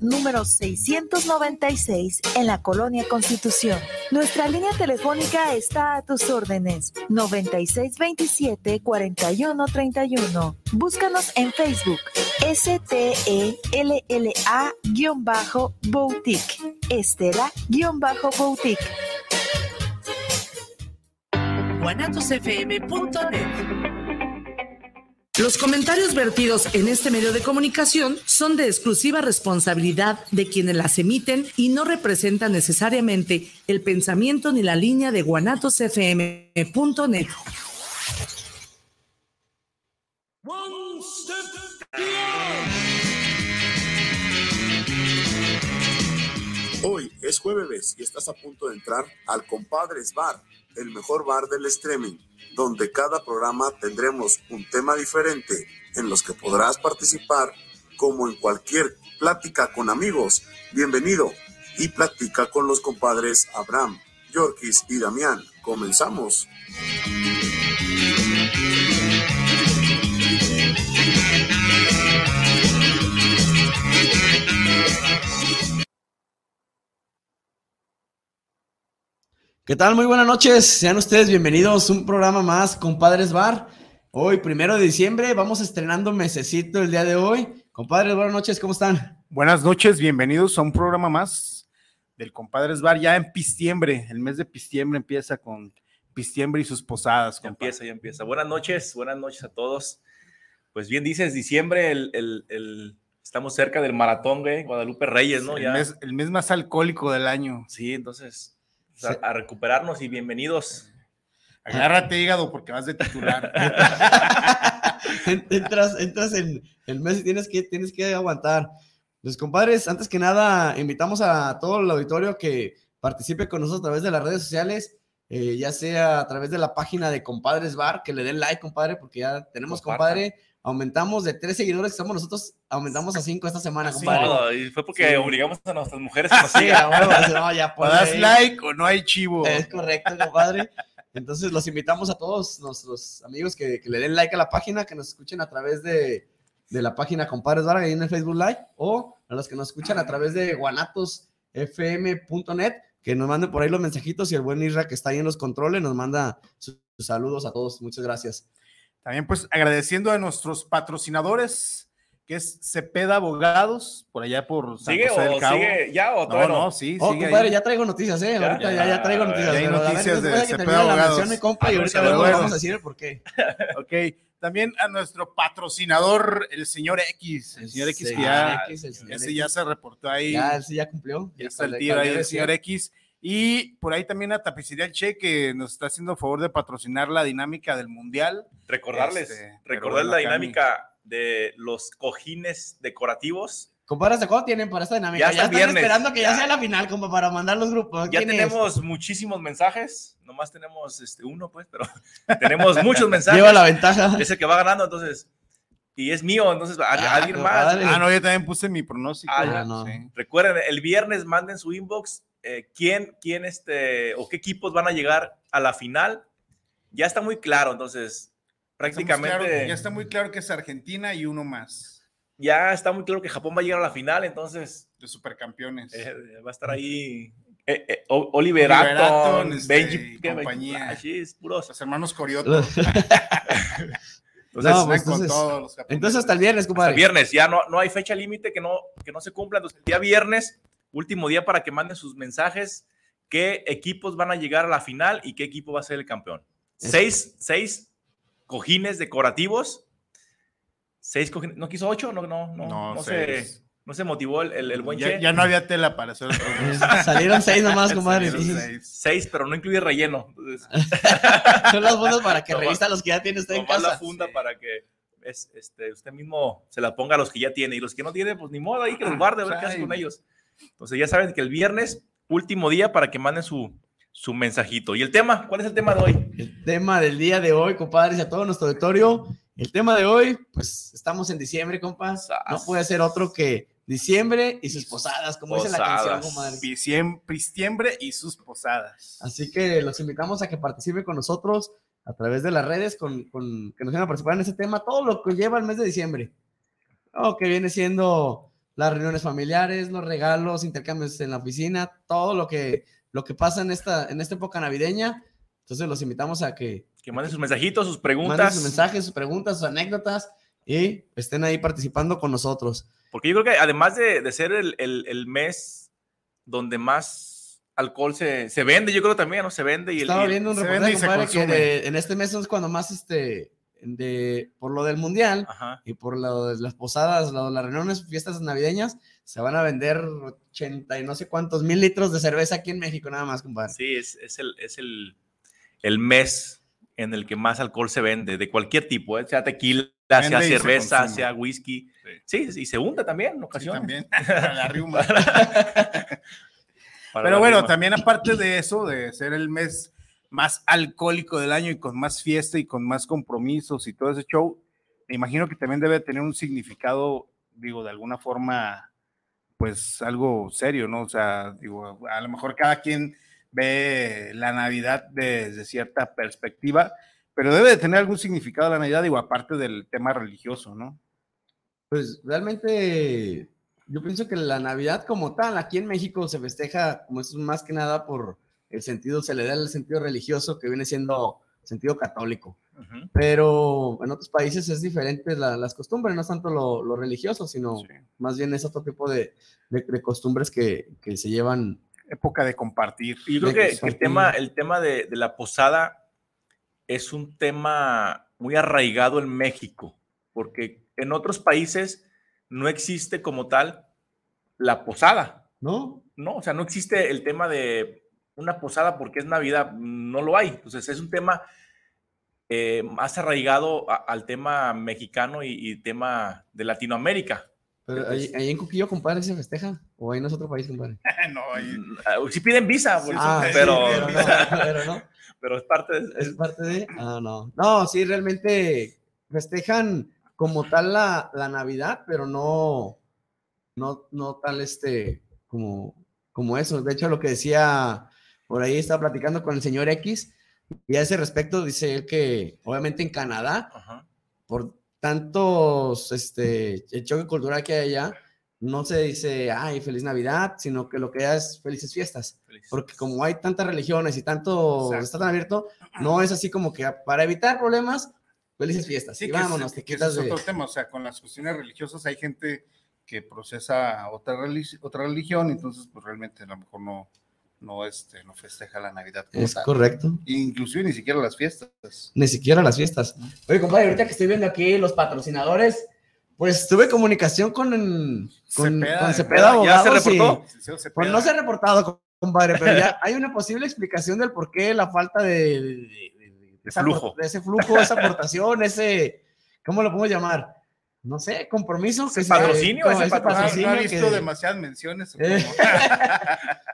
número 696 en la Colonia Constitución. Nuestra línea telefónica está a tus órdenes 9627-4131. Búscanos en Facebook STELLA-Boutique Estela-Boutique guanatosfm.net los comentarios vertidos en este medio de comunicación son de exclusiva responsabilidad de quienes las emiten y no representan necesariamente el pensamiento ni la línea de guanatosfm.net. Hoy es jueves y estás a punto de entrar al Compadres Bar, el mejor bar del streaming donde cada programa tendremos un tema diferente en los que podrás participar como en cualquier plática con amigos. Bienvenido y platica con los compadres Abraham, Yorkis y Damián. Comenzamos. ¿Qué tal? Muy buenas noches. Sean ustedes bienvenidos a un programa más, Compadres Bar. Hoy, primero de diciembre, vamos estrenando mesecito el día de hoy. Compadres, buenas noches, ¿cómo están? Buenas noches, bienvenidos a un programa más del Compadres Bar ya en pistiembre. El mes de pistiembre empieza con pistiembre y sus posadas. Ya empieza, ya empieza. Buenas noches, buenas noches a todos. Pues bien dices, diciembre, el, estamos cerca del maratón, güey, Guadalupe Reyes, ¿no? El, Mes, el mes más alcohólico del año. Sí, entonces a, recuperarnos y bienvenidos. Agárrate, hígado, porque vas de titular. entras, entras en el mes y tienes que, tienes que aguantar. Los compadres, antes que nada, invitamos a todo el auditorio que participe con nosotros a través de las redes sociales, eh, ya sea a través de la página de Compadres Bar, que le den like, compadre, porque ya tenemos, compadre, aumentamos de tres seguidores que somos nosotros, aumentamos a cinco esta semana, compadre. y fue porque obligamos a nuestras mujeres a nos sigan. no, ya das like o no hay chivo. Es correcto, compadre. Entonces los invitamos a todos nuestros amigos que, le den like a la página, que nos escuchen a través de, la página Compadres Bar ahí en el Facebook Live, o a los que nos escuchan a través de guanatosfm.net, que nos manden por ahí los mensajitos y el buen Isra que está ahí en los controles nos manda sus saludos a todos. Muchas gracias. También pues agradeciendo a nuestros patrocinadores, que es Cepeda Abogados, por allá por San ¿Sigue José del Cabo. ¿Sigue ya o no? no? sí, oh, compadre, ya traigo noticias, ¿eh? ¿Ya? Ahorita ya, ya, traigo noticias. Ya hay noticias de Cepeda Abogados. La compa, y ahorita vamos a decir el por qué. ok. También a nuestro patrocinador, el señor X. El señor X, que ya, ese ya se reportó ahí. Ya, ese ya cumplió. Ya está el tío ahí, el señor X. Y por ahí también a Tapicería El Che, que nos está haciendo favor de patrocinar la dinámica del Mundial. Recordarles, este, recordar la dinámica de los cojines decorativos. Compadre, ¿de cuándo tienen para esta dinámica? Ya, están esperando que ya, sea la final, como para mandar los grupos. Ya tenemos muchísimos mensajes, nomás tenemos este uno, pues, pero tenemos muchos mensajes. Lleva la ventaja. Ese que va ganando, entonces, y es mío, entonces ah, alguien más. Ah, no, yo también puse mi pronóstico. Ah, no. Recuerden, el viernes manden su inbox eh, quién, quién este, o qué equipos van a llegar a la final, ya está muy claro, entonces prácticamente... ya está muy claro que es Argentina y uno más. Ya está muy claro que Japón va a llegar a la final, entonces... De supercampeones. Eh, va a estar ahí eh, Oliver, Atom, este, Benji, compañía. puros. Los hermanos Corioto. Entonces, pues, entonces, entonces, hasta el viernes, compadre. Hasta el viernes, ya no, no hay fecha límite que no, que no se cumpla. Entonces, el día viernes último día para que manden sus mensajes, qué equipos van a llegar a la final y qué equipo va a ser el campeón. Seis, seis cojines decorativos. Seis cojines. ¿No quiso ocho? No, no, no. No, no se, no se motivó el, el, buen ya, Ya no había tela para hacer Salieron seis nomás, compadre. Seis. pero no incluye relleno. Son las fundas para que revista los que ya tiene usted en casa. la funda para que es, este, usted mismo se la ponga a los que ya tiene. Y los que no tiene, pues ni modo ahí que los guarde, a ver qué hace con ellos. Entonces ya saben que el viernes, último día para que manden su, su mensajito. ¿Y el tema? ¿Cuál es el tema de hoy? El tema del día de hoy, compadres, y a todo nuestro auditorio. El tema de hoy, pues estamos en diciembre, compas. No puede ser otro que diciembre y sus posadas, como dice la canción, compadre. Diciembre y sus posadas. Así que los invitamos a que participen con nosotros a través de las redes, con, con que nos vayan a participar en ese tema, todo lo que lleva el mes de diciembre. Oh, que viene siendo las reuniones familiares, los regalos, intercambios en la oficina, todo lo que, lo que pasa en esta, en esta época navideña. Entonces los invitamos a que Que manden sus mensajitos, sus preguntas. manden sus mensajes, sus preguntas, sus anécdotas y estén ahí participando con nosotros. Porque yo creo que además de, de ser el, el- el mes donde más alcohol se, se vende, yo creo también, ¿no? Se vende y el... Estaba el- viendo un se reportaje, vende y se compadre, que de- en este mes es cuando más, este, de, por lo del mundial Ajá. y por lo de las posadas, lo- las reuniones, fiestas navideñas, se van a vender 80 y no sé cuántos mil litros de cerveza aquí en México, nada más, compadre. Sí, es, es el, es el, el mes en el que más alcohol se vende, de cualquier tipo, ¿eh? sea tequila, Vende sea cerveza, sea whisky. Sí, y se unta también en Sí, ocasiones. también. La riuma. Pero la bueno, rima. también aparte de eso, de ser el mes más alcohólico del año y con más fiesta y con más compromisos y todo ese show, me imagino que también debe tener un significado, digo, de alguna forma, pues algo serio, ¿no? O sea, digo, a lo mejor cada quien ve la Navidad desde cierta perspectiva, pero debe de tener algún significado la Navidad, digo, aparte del tema religioso, ¿no? Pues realmente yo pienso que la Navidad como tal, aquí en México se festeja como es más que nada por el sentido, se le da el sentido religioso que viene siendo sentido católico. Pero en otros países es diferente la- las costumbres, no es tanto lo, lo religioso, sino Sí. más bien es otro tipo de, de- de costumbres que, que se llevan. Época de compartir. Y yo creo que, que el tema, el tema de, de la posada es un tema muy arraigado en México, porque en otros países no existe como tal la posada, ¿No? ¿no? O sea, no existe el tema de una posada porque es Navidad, no lo hay. Entonces es un tema eh, más arraigado a- al tema mexicano y, y tema de Latinoamérica. Pero ahí, ahí en Cuquillo, compadre, se festeja. O ahí no es otro país, compadre. no, ahí- Si piden visa, por eso, Ah, sí, pero, pero no, pero no. pero es parte de... Es parte de. Ah, no. No, sí, realmente festejan como tal la, la Navidad, pero no, no, no tal este, como, como eso. De hecho, lo que decía, por ahí estaba platicando con el señor X, y a ese respecto dice él que, obviamente en Canadá, Ajá. por tantos, este, el choque cultural que hay allá, no se dice, ay, feliz Navidad, sino que lo que es felices fiestas porque como hay tantas religiones y tanto Exacto. está tan abierto, no es así como que para evitar problemas, felices fiestas. Sí, y que vámonos, te que quitas ese es de... otro tema, o sea, con las cuestiones religiosas hay gente que procesa otra, otra religión, entonces pues realmente a lo mejor no, no, este, no festeja la Navidad. como Es tal. correcto. Inclusive ni siquiera las fiestas. Ni siquiera las fiestas. Oye, compadre, ahorita que estoy viendo aquí los patrocinadores, pues tuve comunicación con, con Cepeda, con. Cepeda ¿Ya se y- reportó? Cepeda. Pues no se ha reportado, compadre, pero ya hay una posible explicación del por qué la falta de, de- de- flujo. ese flujo, esa aportación, ese, ¿cómo lo podemos llamar? No sé, compromiso. ¿Ese que patrocinio? ¿Ese ese No, no ha patrocinio visto que- demasiadas menciones. Eh.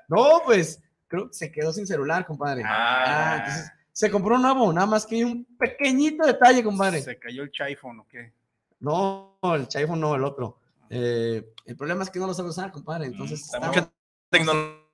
No, pues creo que se quedó sin celular, compadre. Ah. entonces se compró un nuevo, nada más que hay un pequeñito detalle, compadre. Se cayó el iPhone o qué. No, el iPhone no, el otro. Eh, el problema es que no lo sabe usar, compadre. Entonces, Está estamos- mucha tecnología.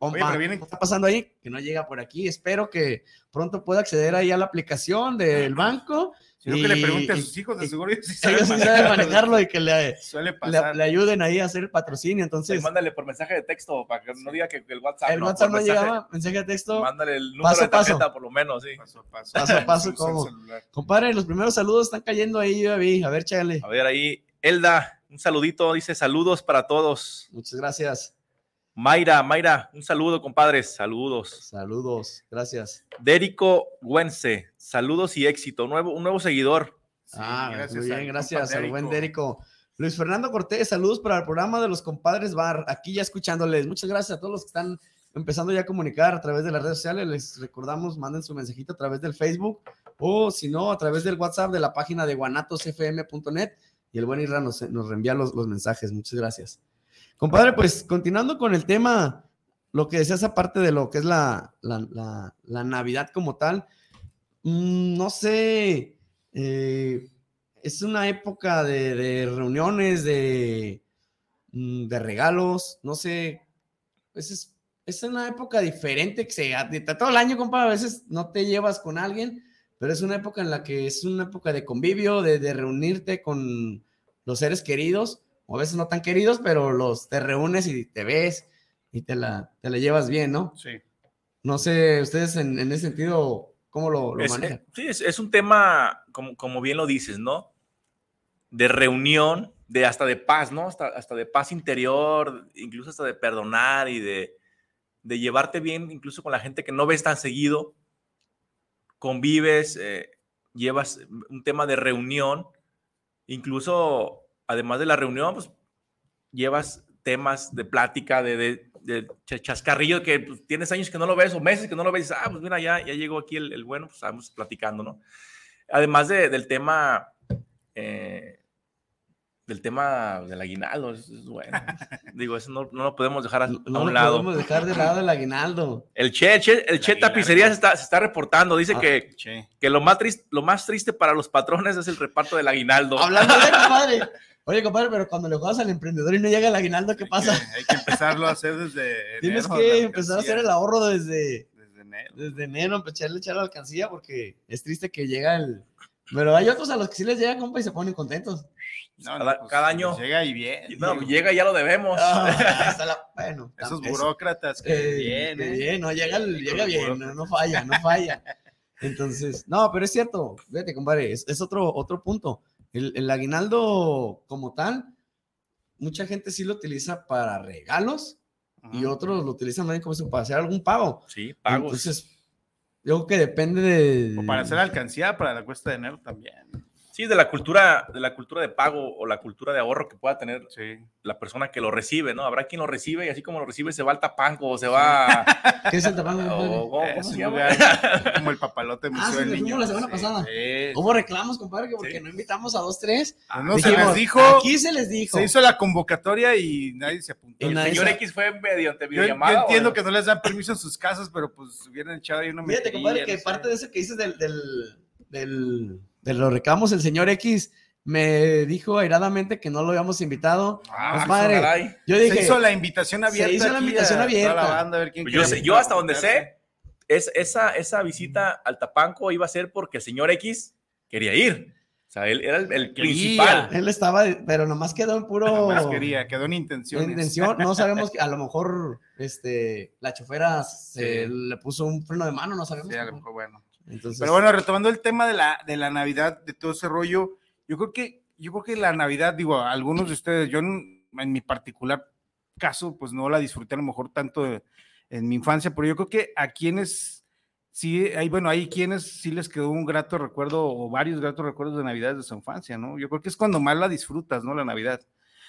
Oye, pero vienen- ¿qué está pasando ahí? Que no llega por aquí. Espero que pronto pueda acceder ahí a la aplicación del banco. Sino que le Y- pregunte a y- sus hijos, de y- seguro ellos sí Ellos sí saben manejarlo y que le, Suele le, pasar. le ayuden ahí a hacer el patrocinio. Entonces, mándale por mensaje de texto para que no diga que el WhatsApp. el no, WhatsApp no mensaje. llegaba, mensaje de texto. Mándale el número Paso a de tarjeta, paso. por lo menos, sí. Paso a paso. Paso a paso, celular. Compadre, los primeros saludos están cayendo ahí, yo ya vi. A ver, chale. A ver ahí, Elda, un saludito, dice saludos para todos. Muchas gracias. Mayra, Mayra, un saludo, compadres, saludos. Saludos, gracias. Dérico Güense, saludos y éxito. Nuevo, un nuevo seguidor. Sí, ah, gracias muy bien, gracias al buen Dérico. Dérico. Luis Fernando Cortés, saludos para el programa de los compadres Bar, aquí ya escuchándoles. Muchas gracias a todos los que están empezando ya a comunicar a través de las redes sociales. Les recordamos, manden su mensajito a través del Facebook o si no, a través del WhatsApp de la página de guanatosfm.net y el buen Irra nos, nos reenvía los, los mensajes. Muchas gracias. Compadre, pues continuando con el tema, lo que decías aparte de lo que es la, la, la- Navidad como tal, mm, no sé, eh, es una época de, reuniones, de, mm, de regalos, no sé, es, es una época diferente que se, todo el año, compadre, a veces no te llevas con alguien, pero es una época en la que es una época de convivio, de reunirte con los seres queridos, o a veces no tan queridos, pero los te reúnes y te ves y te la, te la llevas bien, ¿no? Sí. No sé, ustedes en, en ese sentido, ¿cómo lo, lo Es- manejan? sí, es, es un tema, como, como bien lo dices, ¿no? De reunión, de hasta de paz, ¿no? Hasta, hasta de paz interior, incluso hasta de perdonar y de, de llevarte bien, incluso con la gente que no ves tan seguido. Convives, eh, llevas un tema de reunión, incluso además de la reunión, pues llevas temas de plática, de, de, de ch- chascarrillo, que pues, tienes años que no lo ves o meses que no lo ves, ah, pues mira, ya, ya llegó aquí el, el bueno, pues estamos platicando, ¿no? Además de- del tema, eh, del tema del aguinaldo, eso es bueno. Digo, eso no, no lo podemos dejar a, No, no un lo lado. podemos dejar de lado el aguinaldo. El Che, el Che, el che. Tapicería se está, se está reportando, dice Ah, que, Che. que lo, más triste, lo más triste para los patrones es el reparto del aguinaldo. Hablando de compadre. Oye, compadre, pero cuando le juegas al emprendedor y no llega el aguinaldo, ¿qué pasa? Hay que empezarlo a hacer desde. Tienes enero, que empezar a hacer el ahorro desde, Desde enero. desde enero, echarle echar la alcancía, porque es triste que llega el. Pero hay otros a los que sí les llega, compa, y se ponen contentos. No, Cada- no, pues, cada año. Llega y bien. No, digo, llega y ya lo debemos. Ah, la- bueno, Esos eso- burócratas que eh, bien, ¿eh? bien, no, llega, llega bien, no, no falla, no falla. Entonces, no, pero es cierto, fíjate, compadre, es, es otro, otro punto. El, el aguinaldo como tal, mucha gente sí lo utiliza para regalos y Ujú. otros lo utilizan también como eso, para hacer algún pago. Sí, pagos. Entonces, yo creo que depende de... O para hacer alcancía para la cuesta de enero también. Sí, de la cultura, de la cultura de pago o la cultura de ahorro que pueda tener Sí. la persona que lo recibe, ¿no? Habrá quien lo recibe y así como lo recibe se va al tapanco o se va ¿Qué es el tapanco, o- ¿cómo, cómo se llama? como el papalote museo Ah, sí, del niño. la semana Sí, pasada. sí. ¿Cómo reclamos, compadre? Que porque Sí. no invitamos a dos, tres. Pues no se les dijo, Aquí se les dijo. se hizo la convocatoria y nadie se apuntó. El señor X fue mediante Yo, yo videollamada. entiendo ¿o que no les dan permiso en sus casas, pero pues hubieran echado ahí una Fíjate, compadre, que parte de eso que dices del, del, del- de los reclamos, el señor X me dijo airadamente que no lo habíamos invitado. Ah, compadre, caray. Yo Se dije, hizo la invitación se abierta. hizo la invitación a abierta. toda la banda, a ver quién Pues yo, quiere sé- yo hasta donde sé, es, esa, esa visita al Tapanco iba a ser porque el señor X quería ir. O sea, él era el, principal. él estaba, pero nomás quedó en puro Nomás quería, quedó en intención. No sabemos, que a lo mejor este, la chofera se Sí. le puso un freno de mano, no sabemos. Sí, a lo mejor, bueno. Entonces, Pero bueno, retomando el tema de la, de la Navidad, de todo ese rollo, yo creo que, yo creo que la Navidad, digo, algunos de ustedes, yo en, en mi particular caso, pues no la disfruté a lo mejor tanto de- en mi infancia, pero yo creo que a quienes sí, hay, bueno, hay quienes sí les quedó un grato recuerdo o varios gratos recuerdos de Navidad de su infancia, ¿no? Yo creo que es cuando más la disfrutas, ¿no? La Navidad.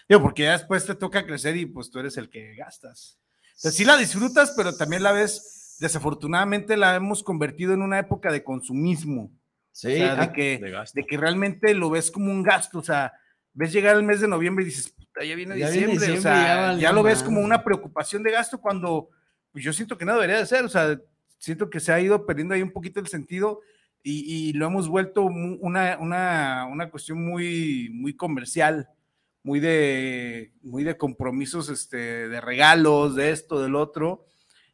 Digo, porque ya después te toca crecer y pues tú eres el que gastas. O sea, sí la disfrutas, pero también la ves, desafortunadamente la hemos convertido en una época de consumismo. sí, o sea, de ah, que, de que realmente lo ves como un gasto, o sea, ves llegar el mes de noviembre y dices, puta, ya viene Ya viene diciembre, o sea, ya lo ves como una preocupación de gasto cuando pues yo siento que no debería de ser, o sea, siento que se ha ido perdiendo ahí un poquito el sentido y, y lo hemos vuelto una, una, una cuestión muy, muy comercial, muy de, muy de compromisos, este, de regalos, de esto, del otro.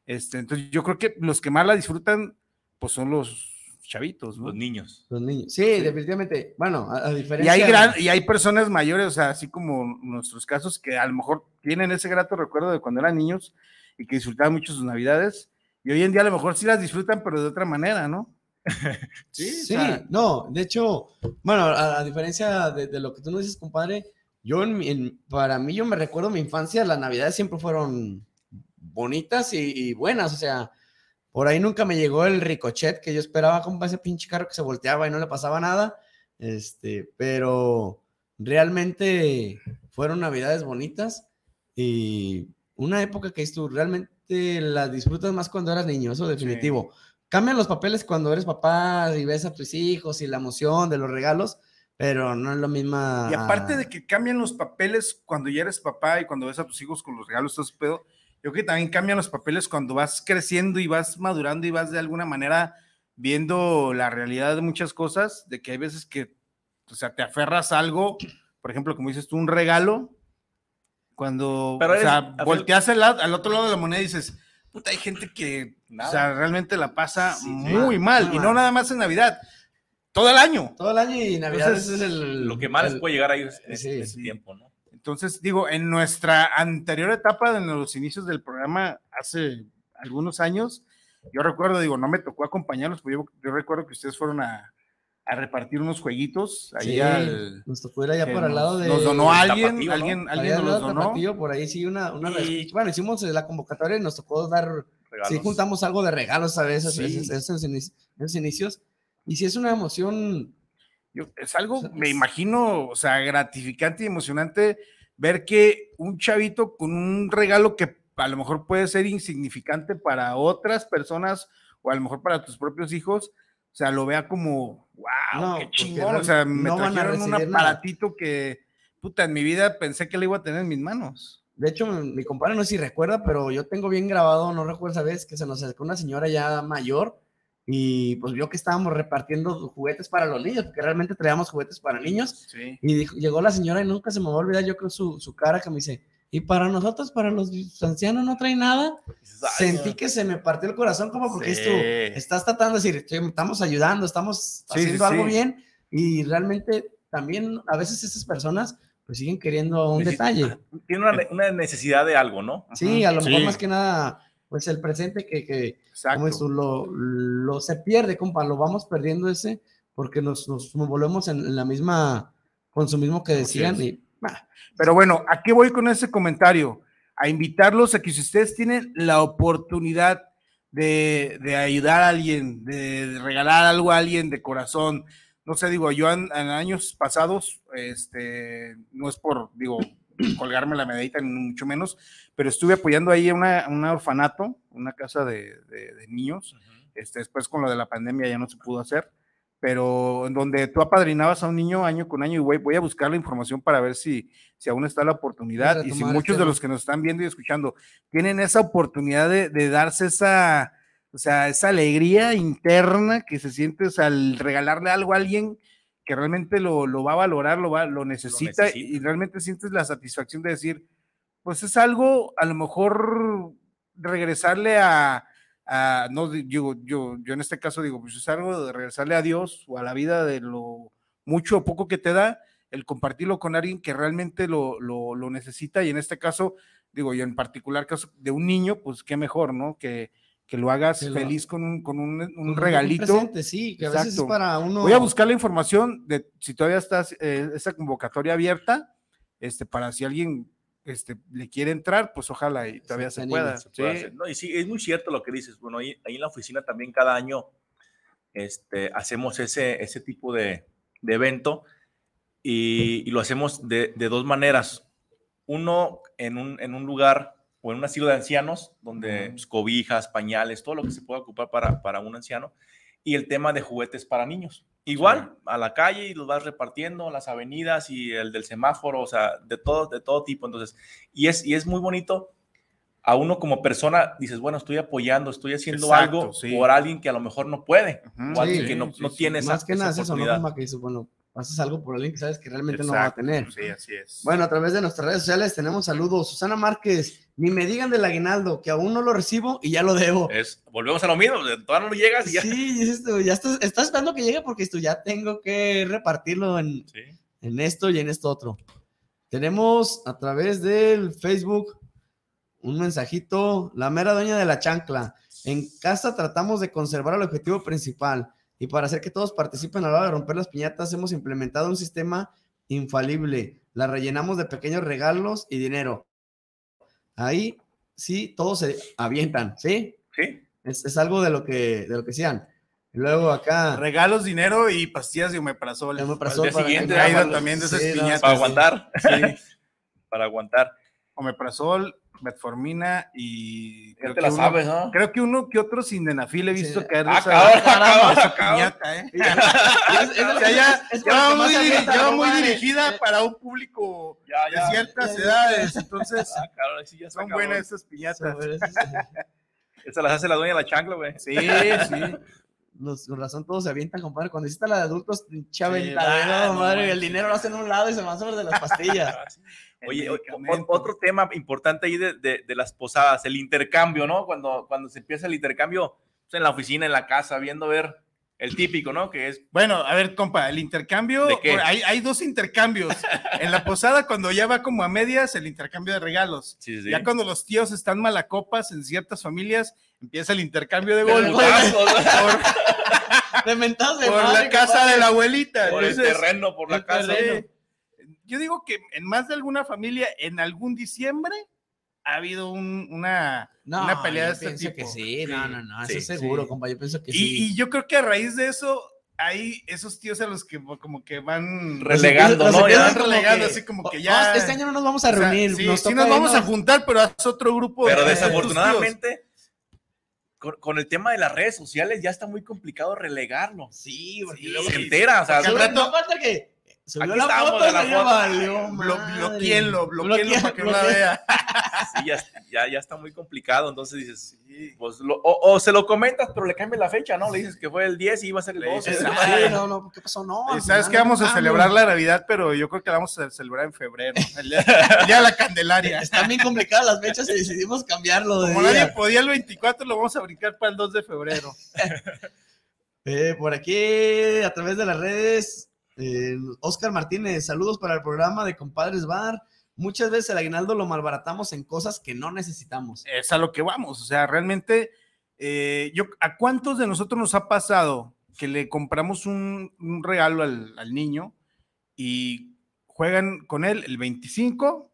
Este, entonces yo creo que los que más la disfrutan, pues son los chavitos, ¿no? Los niños. los niños. Sí, definitivamente. Bueno, a, a Y diferencia. hay, gran, y hay personas mayores, o sea, así como nuestros casos, que a lo mejor tienen ese grato recuerdo de cuando eran niños y que disfrutaban mucho sus navidades. Y hoy en día a lo mejor sí las disfrutan, pero de otra manera, ¿no? Sí, Sí, o sea- no, de hecho, bueno, a, a diferencia de, de lo que tú nos dices, compadre, yo, en mi- en- para mí, yo me recuerdo mi infancia, las navidades siempre fueron bonitas y, y buenas, o sea, por ahí nunca me llegó el ricochet que yo esperaba, compa, ese pinche carro que se volteaba y no le pasaba nada, este, pero realmente fueron navidades bonitas y una época que tú realmente la disfrutas más cuando eras niño, eso definitivo. Cambian los papeles cuando eres papá y ves a tus hijos y la emoción de los regalos, pero no es lo misma. Y aparte de que cambian los papeles cuando ya eres papá y cuando ves a tus hijos con los regalos, todo ese pedo, yo creo que también cambian los papeles cuando vas creciendo y vas madurando y vas de alguna manera viendo la realidad de muchas cosas, de que hay veces que, o sea, te aferras a algo, por ejemplo, como dices tú, un regalo, cuando, Pero o eres- sea, a volteas al, lado- al otro lado de la moneda y dices, puta, hay gente que, Nada. o sea, realmente la pasa Sí, muy Mal, y no nada más en Navidad, todo el año. Todo el año y Navidad Entonces, es el... Lo que más les puede llegar ahí es, es- sí, ese sí. tiempo, ¿no? Entonces, digo, en nuestra anterior etapa, en los inicios del programa, hace algunos años, yo recuerdo, digo, no me tocó acompañarlos, pero yo, yo recuerdo que ustedes fueron a, a repartir unos jueguitos ahí Sí, al... nos tocó ir allá por al lado de... Nos donó alguien, Tapatío, ¿no? alguien, allá alguien al nos los donó. Tapatío, por ahí sí una... una Y- Bueno, hicimos la convocatoria y nos tocó dar... Regalos. Sí, juntamos algo de regalos a veces, Sí. esos, esos inici- esos inicios. Y sí es una emoción Yo- es algo, O sea, me es- imagino, o sea, gratificante y emocionante ver que un chavito con un regalo que a lo mejor puede ser insignificante para otras personas o a lo mejor para tus propios hijos, o sea, lo vea como, wow, No, qué chingón, o sea, me no trajeron un nada. aparatito que, puta, en mi vida pensé que le iba a tener en mis manos. De hecho, mi mi compadre no sé si recuerda, pero yo tengo bien grabado, no recuerdo esa vez, que se nos acercó una señora ya mayor y pues vio que estábamos repartiendo juguetes para los niños, porque realmente traíamos juguetes para niños. Sí. Y dijo- llegó la señora y nunca se me va a olvidar, yo creo, su, su cara que me dice, y para nosotros, para los ancianos, no trae nada. "Ay, Sentí no". que se me partió el corazón como porque Sí. esto, estás tratando de decir, "Estoy- estamos ayudando, estamos Sí, haciendo sí, algo bien y realmente también a veces esas personas pues siguen queriendo un detalle. Tiene una, una necesidad de algo, ¿no? Sí, a lo mejor más que nada, pues el presente que, que como es tú, lo, lo se pierde, compa, lo vamos perdiendo ese porque nos, nos volvemos en, en la misma consumismo que decían es. y bah, Pero bueno, ¿a qué voy con ese comentario? A invitarlos a que si ustedes tienen la oportunidad de, de ayudar a alguien, de regalar algo a alguien de corazón, no sé, digo, yo en, en años pasados, este, no es por, digo, colgarme la medallita, ni mucho menos, pero estuve apoyando ahí a una, un orfanato, una casa de, de- de niños, este, después con lo de la pandemia ya no se pudo hacer, pero en donde tú apadrinabas a un niño año con año y voy, voy a buscar la información para ver si, si aún está la oportunidad y si muchos de tema. los que nos están viendo y escuchando tienen esa oportunidad de, de darse esa, o sea, esa alegría interna que se siente o sea, al regalarle algo a alguien que realmente lo, lo va a valorar, lo, va, lo necesita, necesita. y realmente sientes la satisfacción de decir, pues es algo a lo mejor regresarle a, a- no digo, yo, yo en este caso digo, pues es algo de regresarle a Dios o a la vida de lo mucho o poco que te da, el compartirlo con alguien que realmente lo, lo, lo necesita y en este caso, digo, yo en particular caso de un niño, pues qué mejor, ¿no? Que, que lo hagas Que lo- feliz con un, con un, regalito. presente, sí, que a veces es para uno. Voy a buscar la información de si todavía está eh, esa convocatoria abierta, este, para si alguien este, le quiere entrar, pues ojalá y todavía se pueda. se puede sí. hacer. No, y sí, es muy cierto lo que dices. Bueno, ahí, ahí en la oficina también cada año este, hacemos ese, ese tipo de, de evento y, y lo hacemos de, de dos maneras. Uno, en un, en un lugar o en un asilo de ancianos, donde pues, cobijas, pañales, todo lo que se pueda ocupar para, para un anciano. Y el tema de juguetes para niños. Igual, a la calle y los vas repartiendo, las avenidas y el del semáforo, o sea, de todo, de todo tipo. Entonces, y es, y es muy bonito a uno como persona, dices, bueno, estoy apoyando, estoy haciendo Exacto, algo sí. por alguien que a lo mejor no puede, Ujú, o alguien sí, que no, sí, no sí. tiene esa, más que nada es eso, ¿no? Como que dices, bueno, haces algo por alguien que sabes que realmente no va a Exacto, tener. Sí, así es. Bueno, a través de nuestras redes sociales tenemos saludos. Susana Márquez, ni me digan del aguinaldo, que aún no lo recibo y ya lo debo. Es, volvemos a lo mismo, todavía no llegas y ya. Sí, tú, ya estás, estás esperando que llegue porque tú ya tengo que repartirlo en, Sí. en esto y en esto otro. Tenemos a través del Facebook un mensajito, la mera dueña de la chancla. En casa tratamos de conservar el objetivo principal y para hacer que todos participen a la hora de romper las piñatas hemos implementado un sistema infalible. La rellenamos de pequeños regalos y dinero. Ahí sí, todos se avientan, ¿sí? Sí, Es, es algo de lo que, de lo que sean. Y luego acá... Regalos, dinero y pastillas de omeprazol. Me Para siguiente, para- Traído para- también de esas sí, piñatas. para aguantar, Sí. para aguantar. Omeprazol, metformina y. Ya creo te que la uno- sabes, ¿no? Creo que uno que otro sin denafil he visto Sí. caer Ah, esa, cabrón, piñata, ¿eh? Ya, va muy, dirigida para un público Ya, de ciertas ya, ya. edades. Entonces, Ah, cabrón, sí, ya está son cabrón. buenas esas piñatas. Esa las hace la dueña de la chancla, güey. Sí, sí. Los, con razón todos se avientan, compadre. Cuando hiciste la de adultos, pinche aventadero, no madre. El manches. dinero lo hacen a un lado y se van sobre de las pastillas. El Oye, otro tema importante ahí de, de- de las posadas, el intercambio, ¿no? Cuando, cuando se empieza el intercambio pues, en la oficina, en la casa, viendo ver El típico, ¿no? Que es Bueno, a ver, compa, el intercambio, ¿De qué? hay, hay dos intercambios. En la posada, cuando ya va como a medias, el intercambio de regalos. sí, sí. Ya cuando los tíos están malacopas en ciertas familias, empieza el intercambio de golpes por, De mentadas de por madre, la casa compadre. de la abuelita. por el Entonces, terreno, por la el casa. terreno. yo digo que en más de alguna familia, en algún diciembre, ha habido un- una, No, una pelea yo de este pienso tipo. que sí, no, no, no, eso Sí, es seguro, sí. compa, yo pienso que Y, sí. y yo creo que a raíz de eso, hay esos tíos a los que como que van Relegando, ¿no? Ya. Van relegando, así como que "Oh, ya- no, este año no nos vamos a O sea, reunir. sí, nos sí nos vamos a irnos". juntar, pero haz otro grupo. Pero de- desafortunadamente, con, con el tema de las redes sociales ya está muy complicado relegarlo. Sí, porque Sí, luego Se entera, o sea, al Sube- rato- no falta que subió Aquí foto, de la foto. valió Blo- bloqueenlo, bloqueenlo para que no la vea. sí, ya, ya, ya está muy complicado. Entonces dices, pues, lo- o, o se lo comentas, pero le cambias la fecha, ¿no? Le dices que fue el 10 y iba a ser el Le 12. dices, Sí, no, no, ¿qué pasó? No. Y sabes que vamos a celebrar la Navidad, pero yo creo que la vamos a celebrar en febrero. El día, el día de la Candelaria. Están bien complicadas las fechas y decidimos cambiarlo de Como día. nadie podía el 24, lo vamos a brincar para el 2 de febrero. Eh, por aquí, a través de las redes, eh, Oscar Martínez, saludos para el programa de Compadres Bar. Muchas veces el aguinaldo lo malbaratamos en cosas que no necesitamos. Es a lo que vamos. O sea, realmente, eh, yo, ¿a cuántos de nosotros nos ha pasado que le compramos un, un regalo al, al niño y juegan con él el 25,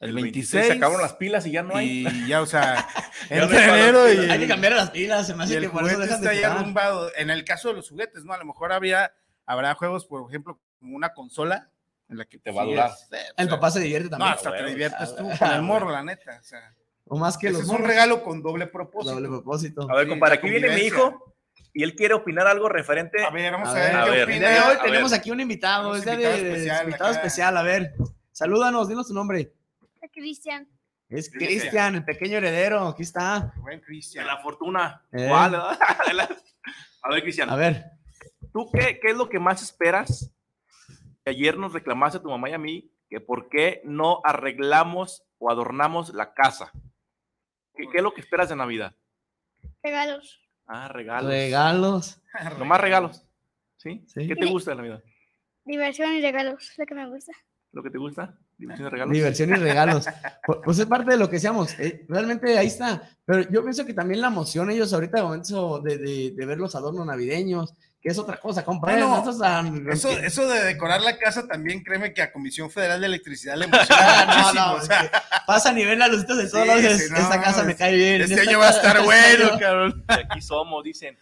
el, 26, se acabaron las pilas y ya no hay. y ya, o sea, entre enero y. Hay que cambiar las pilas, se me hace el que por eso juguete dejan de está ya. En el caso de los juguetes, ¿no? A lo mejor habría, habrá juegos, por ejemplo, como una consola en la que Te va a durar. es- eh, El o sea, papá se divierte No, también. hasta te bueno, diviertes tú ah, con el morro, la neta. O sea, o más que ese los es un regalo con doble propósito. Doble propósito. A ver, Sí, compadre, aquí viene mi hijo y él quiere opinar algo referente. A ver, vamos A a, ver, ver, a qué ver, El opina. hoy a tenemos ver. aquí un invitado, es invitado de especial invitado acá. especial. A ver, salúdanos, dinos tu nombre. Cristian. Es Cristian. El pequeño heredero. Aquí está. Buen de Cristian. la fortuna. Eh. A ver, Cristian, A ver, ¿tú qué, qué es lo que más esperas? Que ayer nos reclamaste a tu mamá y a mí que por qué no arreglamos o adornamos la casa. ¿Qué, qué es lo que esperas de Navidad? Regalos. Ah, regalos. regalos. Nomás regalos. ¿Sí? Sí. ¿Qué te gusta de Navidad? Diversión y regalos. Lo que me gusta. ¿Lo que te gusta? ¿Diversión de regalos? Diversión y regalos. Pu- Pues es parte de lo que decíamos. eh, realmente ahí está. Pero yo pienso que también la emoción, ellos ahorita de momento de, de- de ver los adornos navideños, que es otra cosa, compadre. No, Eso, eso de decorar la casa también, créeme que a Comisión Federal de Electricidad le emociona Ah, no, muchísimo, no, o sea, es que pasa a nivel las luces de todos Sí, esta casa me cae bien. este año va a estar bueno, año- cabrón. Aquí somos, dicen.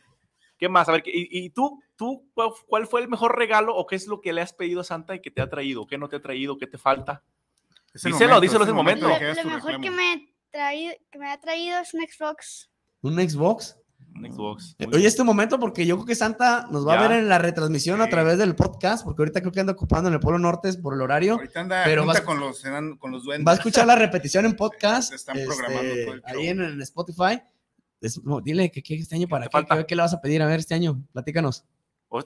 ¿Qué más? A ver, ¿y, y tú, tú cuál, cuál fue el mejor regalo o qué es lo que le has pedido a Santa y que te ha traído? ¿Qué no te ha traído? ¿Qué te falta? Es Díselo, díselo, es el momento. Lo, mejor reclamo. que me, traído, que me ha traído es un Xbox. ¿Un Xbox? Un Xbox. Eh, Muy Oye, bien. este momento, porque yo creo que Santa nos va Ya. a ver en la retransmisión a través del podcast, porque ahorita creo que anda ocupando en el Polo Norte por el horario. Ahorita anda Pero vas- con los, enan- con los duendes. Va a escuchar la repetición en podcast. Se están programando este, todo el show. ahí en, en Spotify. Es- no, dile que, que este año para qué, qué, qué le vas a pedir a ver este año. Platícanos.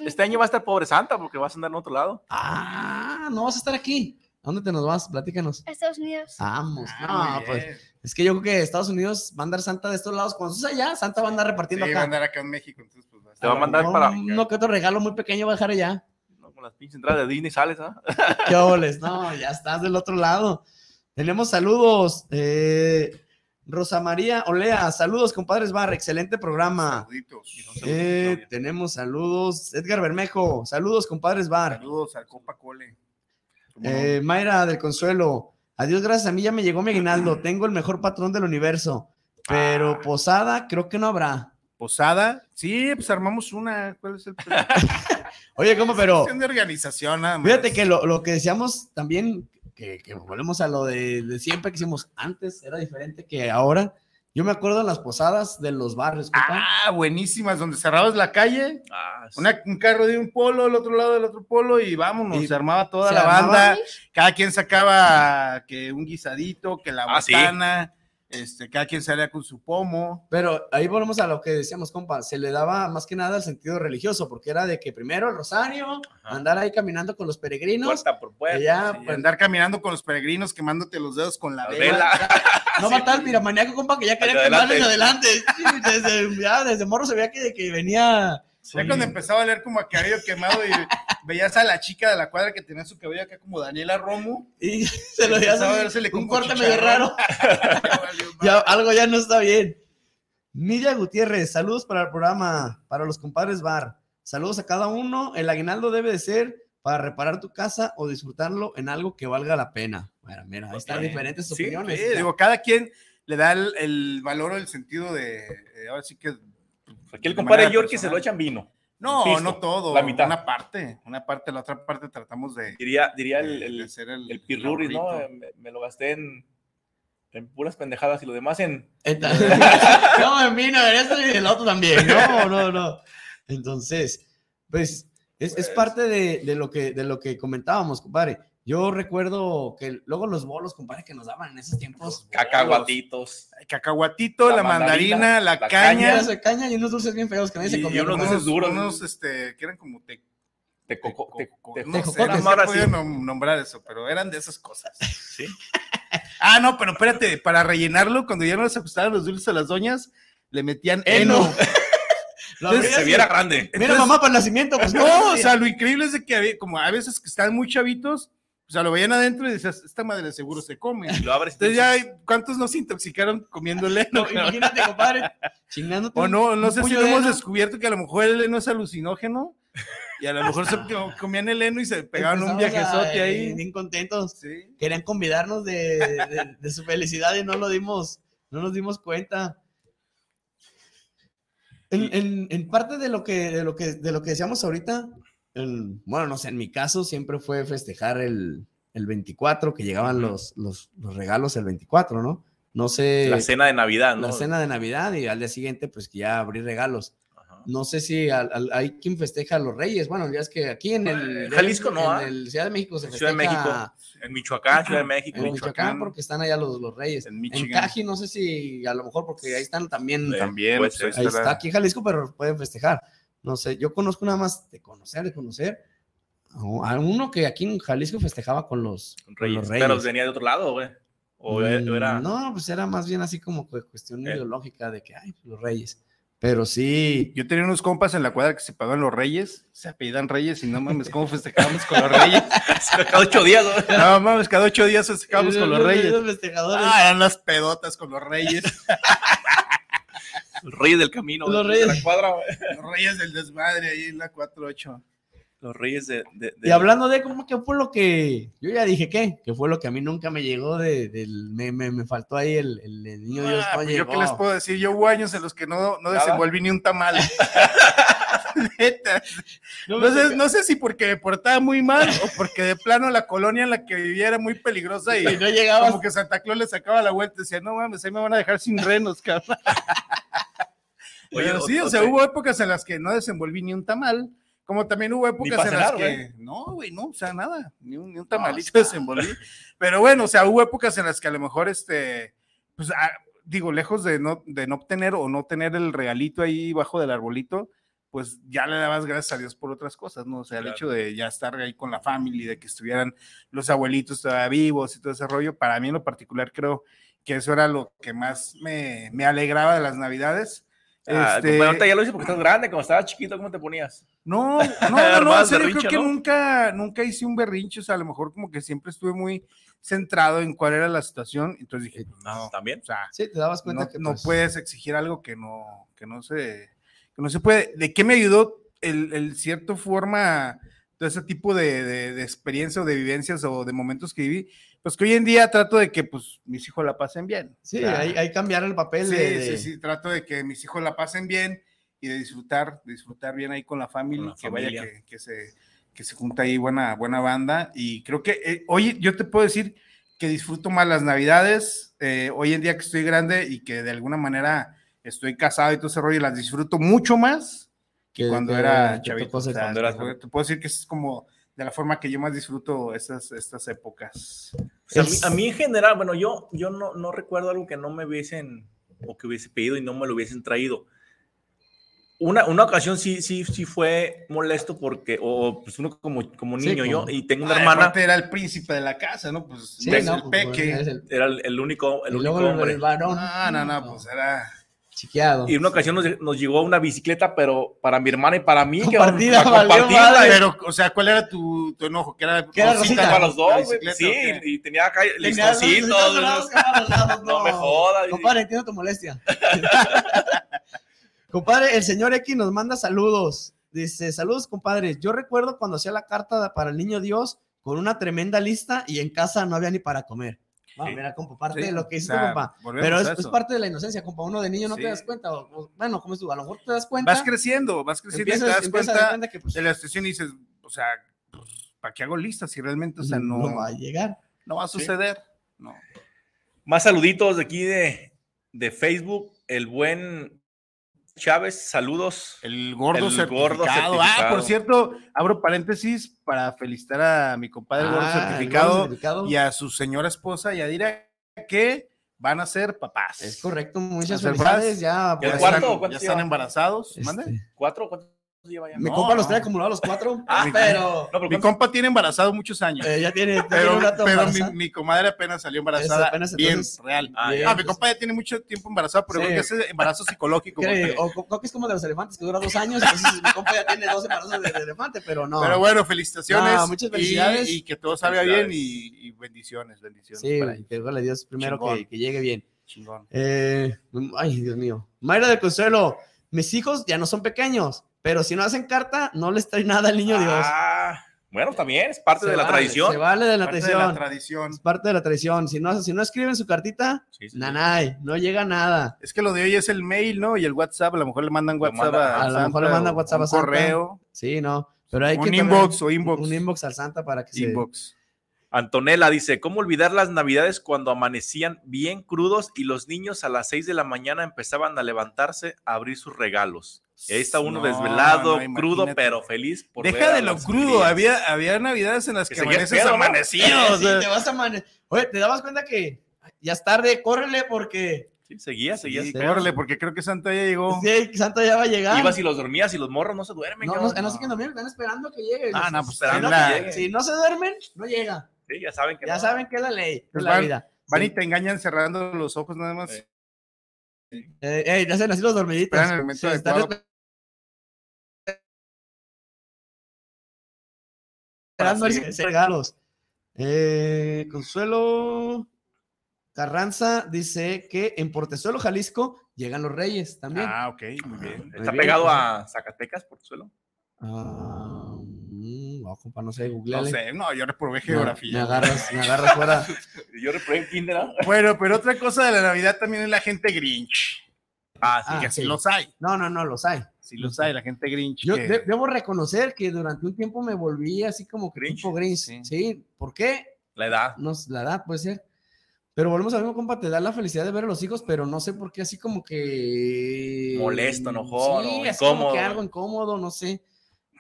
Este año va a estar pobre Santa porque vas a andar en otro lado. Ah, no vas a estar aquí. ¿A dónde te nos vas? Platícanos. a Estados Unidos. Vamos. Ah, no, muy pues es que yo creo que Estados Unidos va a andar Santa de estos lados. Cuando estés allá, Santa va a andar Sí, repartiendo va a acá. andar acá en México, entonces pues va a Te va a mandar No, para- Uno que otro regalo muy pequeño va a dejar allá. No, con las pinches entradas de Disney sales, ¿ah? ¿Qué óboles? No, ya estás del otro lado. Tenemos saludos. eh, Rosa María Olea, saludos, compadres Bar, excelente programa. Saluditos. Eh, tenemos saludos. Edgar Bermejo, saludos, compadres Bar. Saludos al Copa Cole. Eh, Mayra del Consuelo, adiós, gracias a mí ya me llegó mi aguinaldo. Tengo el mejor patrón del universo, pero Ah. posada creo que no habrá. Posada. Sí, pues armamos una. ¿Cuál es el Oye, ¿cómo? Pero Cuestión de organización, nada más. fíjate que lo, lo que decíamos también, que, que volvemos a lo de, de siempre que hicimos antes, era diferente que ahora. Yo me acuerdo en las posadas de los barrios. Ah, buenísimas, donde cerrabas la calle, Ah, sí. una- un carro de un polo, el otro lado del otro polo, y vámonos, Y se armaba toda se la armaba- banda, cada quien sacaba que un guisadito, que la Ah, sí. Este, cada quien salía con su pomo. Pero ahí volvemos a lo que decíamos, compa, se le daba más que nada el sentido religioso, porque era de que primero el rosario, Ajá. andar ahí caminando con los peregrinos, Puerta por puerta. sí, pues, Andar caminando con los peregrinos, quemándote los dedos con la la vela. vela. no matar al piramaniaco, compa, que ya quería quemarles adelante. adelante. Sí, desde, ya desde morro se veía que, que venía Ya cuando empezaba a leer como a cabello quemado y veías a la chica de la cuadra que tenía su cabello acá como Daniela Romo. Y se lo vérsele un corte medio raro. Ya valió Ya, madre. algo ya no está bien. Nidia Gutiérrez, saludos para el programa, para los compadres Bar. Saludos a cada uno. El aguinaldo debe de ser para reparar tu casa o disfrutarlo en algo que valga la pena. Mira, mira, ahí están diferentes opiniones. Sí, digo, cada quien le da el, el valor o el sentido de, eh, ahora sí que... Aquí el compadre Yorkie se lo echan vino. No, pisto, no todo. la mitad. Una parte, una parte, la otra parte tratamos de... Diría, diría de- el, de el, hacer el, el pirurris, ¿no? Me, me lo gasté en, en puras pendejadas y lo demás en... No, en mí no, en esto y en el otro también. No, no, no. Entonces, pues, es, es parte de, de lo que, de lo que comentábamos, compadre. Yo recuerdo que luego los bolos, compadre, que nos daban en esos tiempos. Cacahuatitos. El cacahuatito, la, La mandarina, mandarina, la, la caña. Caña, de caña y unos dulces bien feos que nadie se Y comía. unos ¿no? dulces duros. Unos, este, que eran como te, Te coco, te, tecoco- te- no te- sé, no podía nombrar eso, pero eran de esas cosas. Sí. Ah, no, pero espérate, para rellenarlo, cuando ya no les gustaban los dulces a las doñas, le metían heno. Heno. Lo Entonces, Se y- viera grande. Mira, Entonces- mamá, para el nacimiento. Pues No, o sea, lo increíble es de que había- como a veces que están muy chavitos, o sea, lo veían adentro y decías, esta madre seguro se come. Y lo abres. Entonces ya, ¿cuántos no se intoxicaron comiendo el heno? No, imagínate, compadre, chingándote. O no, no sé si hemos descubierto que a lo mejor el heno es alucinógeno y a lo mejor se comían el heno y se pegaban un a- viajezote ahí. Bien contentos. Sí. Querían convidarnos de, de- de su felicidad y no lo dimos, no nos dimos cuenta. En, en- en parte de lo que, de lo que, de lo que decíamos ahorita, el- bueno, no sé, en mi caso siempre fue festejar el, el 24, que llegaban los, los, los regalos el 24, ¿no? No sé, La cena de Navidad, ¿no? la cena de Navidad y al día siguiente, pues que ya abrí regalos. Ajá. No sé si al- al- hay quien festeja a los Reyes. Bueno, ya es que aquí en el Jalisco no, en ¿ah? el Ciudad de México se Ciudad de festeja México, En Michoacán, Ciudad de México. en Michoacán Michoacán. porque están allá los, los Reyes. En En. Caji no sé si a lo mejor porque ahí están también. También. pues, ahí está aquí en Jalisco, pero pueden festejar. No sé, yo conozco nada más de conocer, de conocer a uno que aquí en Jalisco festejaba con los, con Reyes. los Reyes. Pero venía de otro lado, güey. O Mm, era. No, pues era más bien así como cuestión Eh. ideológica de que, ay, los Reyes. Pero sí, Yo tenía unos compas en la cuadra que se pagaban los reyes, se apellidan reyes y no mames, ¿cómo festejábamos con los reyes? Cada ocho días, güey. No mames, cada ocho días festejábamos con los reyes. Los festejadores. Ah, eran las pedotas con los reyes, Los reyes del camino. Los güey, de reyes. la cuadra, güey. los reyes del desmadre ahí en la 48. Los reyes de. de- Y hablando de cómo que fue lo que yo ya dije que, que fue lo que a mí nunca me llegó de, del me, me, me faltó ahí el, el, el niño Dios Ah, no pues yo qué les puedo decir, yo hubo años en los que no, no desenvolví ni un tamal. Neta. No, sé, toca- no sé si porque me portaba muy mal o porque de plano la colonia en la que vivía era muy peligrosa y y no llegabas. como que Santa Claus le sacaba la vuelta y decía, no mames, ahí me van a dejar sin renos, cabrón. Oye, Pero sí, o o sea, hubo épocas en las que no desenvolví ni un tamal, como también hubo épocas en las que, no, güey, no, o sea, nada, ni un, ni un tamalito está. desenvolví. Pero bueno, o sea, hubo épocas en las que a lo mejor, este, pues, ah, digo, lejos de no, de no obtener o no tener el regalito ahí bajo del arbolito, pues ya le dabas gracias a Dios por otras cosas, ¿no? O sea, el Claro. hecho de ya estar ahí con la familia, de que estuvieran los abuelitos todavía vivos y todo ese rollo, para mí en lo particular creo que eso era lo que más me, me alegraba de las navidades. Ah, Este, ahorita ya lo hice porque estás grande. Cuando estabas chiquito, ¿cómo te ponías? no, no, no, no, en serio, creo que ¿no? nunca, nunca hice un berrinche, o sea, a lo mejor como que siempre estuve muy centrado en cuál era la situación, entonces dije, pues, no, También. o sea, Sí, te dabas cuenta no, que no pues, puedes exigir algo que no, que no se, que no se puede. ¿De qué me ayudó el, el cierto forma, todo ese tipo de, de, de experiencia o de vivencias o de momentos que viví? Pues que hoy en día trato de que pues mis hijos la pasen bien. Sí, hay, hay cambiar el papel Sí, de, de- sí, sí, trato de que mis hijos la pasen bien y de disfrutar, de disfrutar bien ahí con la familia, Con la que familia. vaya que, que se que se junta ahí buena, buena banda. Y creo que eh, hoy yo te puedo decir que disfruto más las navidades, eh, hoy en día que estoy grande y que de alguna manera estoy casado y todo ese rollo, las disfruto mucho más que cuando era chavito. O sea, cuando eras- te, puedo decir que es como de la forma que yo más disfruto estas, estas épocas. O sea, a, mí, Es- a mí en general, bueno, yo, yo no, no recuerdo algo que no me hubiesen o que hubiese pedido y no me lo hubiesen traído. Una, una ocasión sí, sí, sí fue molesto porque, o pues uno como, como Sí, niño, como- yo, y tengo una Ah, hermana, aparte era el príncipe de la casa, ¿no? Pues Sí, es no, el pues, peque. es el- era el, el único, el y único luego hombre. el varón. No, no, no, pues era. Chiqueado. Y una ocasión nos, nos llegó una bicicleta, pero para mi hermana y para mí. que Compartida, para valió compartirla, madre. y- Pero, o sea, ¿cuál era tu, tu enojo? Que era, Que era rosita, para los dos, güey. Sí, ¿o qué? y tenía acá los listoncitos. que los No me jodas. Compadre, entiendo tu molestia. compadre, el señor X nos manda saludos. Dice, saludos, compadre. Yo recuerdo cuando hacía la carta para el niño Dios con una tremenda lista y en casa no había ni para comer. Ah, Sí. mira, compa, parte Sí, de lo que o hiciste, sea, compa. Pero es, a parte de la inocencia, compa. Uno de niño no Sí. te das cuenta. o- o- bueno, como es tú, a lo mejor te das cuenta. Vas creciendo, vas creciendo y te das a dar cuenta cuenta que pues, de la situación y dices, o sea, pues, ¿para qué hago listas si realmente, o sea, no, no va a llegar. no va a suceder? No. Más saluditos de aquí de, de Facebook. El buen Chávez, saludos. El gordo, El certificado. gordo Ah, por cierto, abro paréntesis para felicitar a mi compadre gordo Ah, el certificado gordo certificado. y a su señora esposa Yadira que van a ser papás. Es correcto, muchas felicidades. Ya, ¿Y Ya están, ¿Cuántos ya están embarazados. Este, ¿Mande? ¿Cuatro? ¿Cuántos lleva ya? Mi No, compa los trae acumulados los cuatro, Ah, pero No, Mi ¿cuántos- compa tiene embarazado muchos años. eh, ya tiene, ya tiene pero un rato pero mi, embarazada. mi comadre apenas salió embarazada. apenas, bien, entonces, real. Ah, bien, ya. Ah, mi pues, compa ya tiene mucho tiempo embarazado, pero Sí. creo que es embarazo psicológico. porque- o creo que es como de los elefantes que dura dos años, entonces mi compa ya tiene dos embarazos de, de elefante, pero no. Pero bueno, felicitaciones. No, muchas y- felicidades. Y, que todo salga bien y, y bendiciones, bendiciones. sí, para que órale, Dios primero que, que llegue bien. Chingón. Eh, ay, Dios mío. Mayra de Consuelo, mis hijos ya no son pequeños, pero si no hacen carta, no les trae nada al niño Dios. Ah, bueno, también es parte Se de la vale, tradición. Se vale de la Parte de tradición. la tradición. es parte de la tradición. Si no, si no escriben su cartita, Sí, sí, sí. nanay, no llega nada. Es que lo de hoy es el mail, ¿no? Y el WhatsApp, a lo mejor le mandan Lo WhatsApp manda- a, a lo mejor le Santa mandan WhatsApp a un Santa. correo, Sí, no. Pero hay un que también- inbox o inbox. Un inbox al Santa para que se. Antonella dice, ¿cómo olvidar las navidades cuando amanecían bien crudos y los niños a las 6 de la mañana empezaban a levantarse a abrir sus regalos? Y ahí está uno No, desvelado, no, crudo, pero feliz por Deja de lo crudo, había, había navidades en las Que que, amaneces Sí, te vas a amane- Oye, ¿te dabas cuenta que ya es tarde? Córrele porque Sí, seguía, seguía. Sí, córrele, porque creo que Santa ya llegó. sí, Santa ya va a llegar. Ibas y los dormías y los morros no se duermen. no, ¿qué no, no sé qué dormir, están esperando que llegue. Ah, no, pues esperando que llegue. si no se duermen, no llega. Sí, ya saben que Ya no. saben que es la ley, es Pues la van- vida. Van Sí. y te engañan cerrando los ojos nada más. Sí. Eh, hacen así los dormiditos. Esperan el momento Sí, están adecuado. esperando regalos. Eh, Consuelo Carranza dice que en Portezuelo, Jalisco, llegan los reyes también. Ah, ok, muy bien. Está bien, pegado pues. a Zacatecas, por suelo. Ah, mm, no, compa, no sé, No googleale. sé, no, yo reprobé geografía. Me agarras, me agarras fuera. Yo reprobé en kinder, ¿no? Bueno, pero otra cosa de la Navidad también es la gente Grinch. Ah, sí. Ah, que sí sí. los hay. No, no, no, los hay. Sí los hay, la gente Grinch. Yo que- de- debo reconocer que durante un tiempo me volví así como que Grinch, tipo Grinch. sí. Sí. ¿por qué? La edad. No, sé, la edad puede ser. Pero volvemos a mismo, compa, te da la felicidad de ver a los hijos, pero no sé por qué así como que... Molesto, enojón, Sí, o así como incómodo. que algo incómodo, no sé.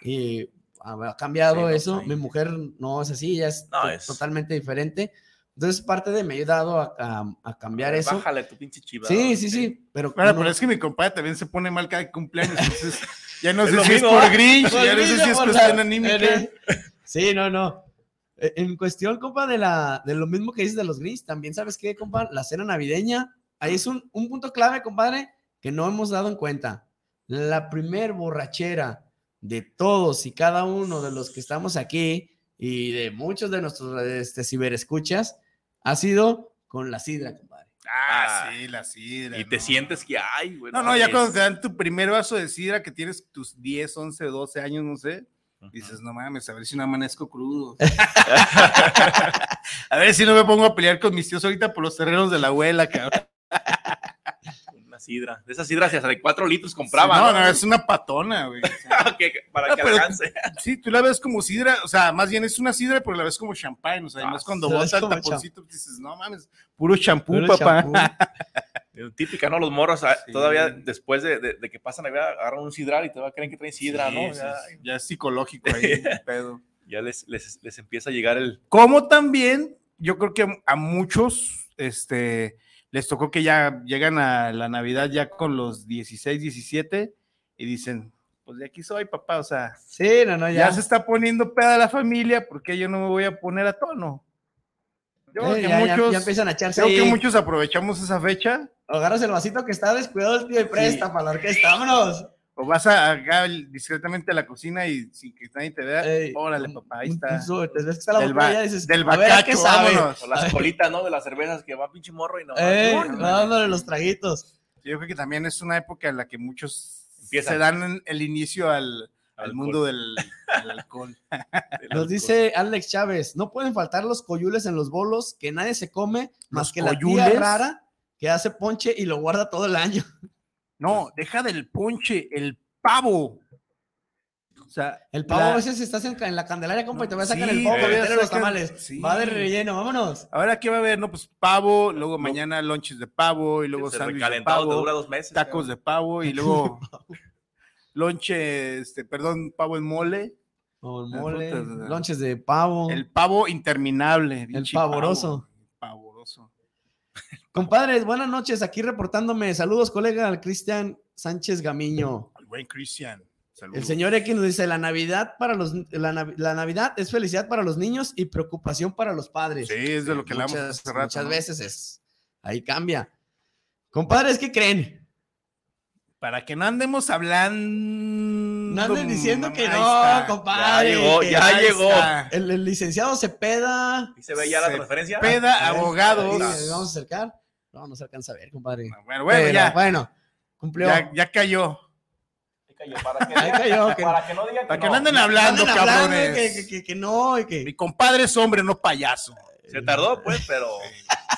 Y ha ha cambiado Sí, no, eso. sí. Mi mujer no es así, ya es, No, es- totalmente diferente. Entonces, parte de me ha ayudado a, a- a cambiar eso. Bájale tu pinche chiva. Sí, sí, sí. Pero, Bueno, no- pero es que mi compadre también se pone mal cada cumpleaños, entonces ya no Es sé lo si mismo, es por. Grinch, ya no sé si es cuestión la- anímica. Sí, no, no. Eh, En cuestión, compa, de, la, de lo mismo que dices de los Grinch, también sabes qué, compa, la cena navideña, ahí es un, un punto clave, compadre, que no hemos dado en cuenta. La primer borrachera de todos y cada uno de los que estamos aquí y de muchos de nuestros este, ciberescuchas ha sido con la sidra, compadre. Ah, sí, la sidra. Y te sientes que, ay, güey. No, no, ya es- cuando te dan tu primer vaso de sidra que tienes tus 10, 11, 12 años, no sé, dices, no mames, a ver si no amanezco crudo. a ver si no me pongo a pelear con mis tíos ahorita por los terrenos de la abuela, cabrón. Sidra. De esas sidras hasta de cuatro litros compraba. no, no, es una patona, güey. o sea. Que- para Ah, que pero- alcance. Sí, tú la ves como sidra, o sea, más bien es una sidra, pero la ves como champán, o sea, Ah, además cuando la ves bota el taponcito, dices, no mames, puro champú, Puro papá. champú. Típica, ¿no? Los morros ah, Sí. todavía después de, de- de que pasan Navidad agarran un sidral y todavía creen que traen sidra, Sí, ¿no? Ya, es psicológico ahí, pedo. ya les, les, les empieza a llegar el. Como también, yo creo que a muchos, este, les tocó que ya llegan a la Navidad ya con los 16, 17 y dicen, pues de aquí soy, papá, o sea, Sí, no, no, ya, ya. se está poniendo peda la familia, porque yo no me voy a poner a tono. Yo creo que ya, muchos, ya empiezan a echarse creo que muchos aprovechamos esa fecha. Agarras el vasito que está descuidado el tío y presta para la orquesta. Vámonos. O vas a acá discretamente a la cocina y sin que nadie te vea, Ey, órale, papá, ahí está. un sobre, te ves que está la Del, botella dices, del a ver, ¿a qué bacacho, sabe? vámonos. O las colitas, ¿no? De las cervezas que va pinche morro y no. Eh, Órale. dándole los traguitos. Yo creo que también es una época en la que muchos Empiezan. se dan el inicio al, al mundo del, del alcohol. Nos dice Alex Chávez, no pueden faltar los coyules en los bolos que nadie se come más ¿Los que la tía rara que hace ponche y lo guarda todo el año. No, deja del ponche, el pavo. O sea, El pavo la- a veces estás en, en la Candelaria, compa, y te voy a sacar Sí, el pavo para todavía meterle los tamales. sí. Va de relleno, vámonos. Ahora, ¿qué va a haber? No, pues pavo, luego mañana lonches de pavo, y luego Ese sándwich de pavo, dura dos meses. tacos de pavo, y luego lonche, este, perdón, pavo en mole. O el Ah, mole, lonches de pavo. El pavo interminable. pavoroso. pavo, Pavoroso. Compadres, buenas noches, aquí reportándome. Saludos, colega, al Cristian Sánchez Gamiño. El buen Cristian. Saludos. El señor X nos dice, la Navidad para los la, Nav- la Navidad es felicidad para los niños y preocupación para los padres. Sí, es de lo que hablamos muchas, hace rato, muchas ¿no? veces es ahí cambia. Compadres, ¿qué creen? Para que no andemos hablando. No anden diciendo que no, está. compadre. Ya llegó, ya ahí llegó. El, el licenciado Cepeda. ¿Y se ve ya la Se transferencia? Peda, A ver, abogados. sí, vamos a acercar. No, no se alcanza a ver, compadre. Bueno, bueno, Pero, ya, Bueno, cumplió. ya, ya cayó. Para que, cayó, que- para que no digan que, Para que no. anden hablando, Anden hablando cabrones. que, que- que- que no, y Mi compadre es hombre, no payaso. Se tardó, pues, pero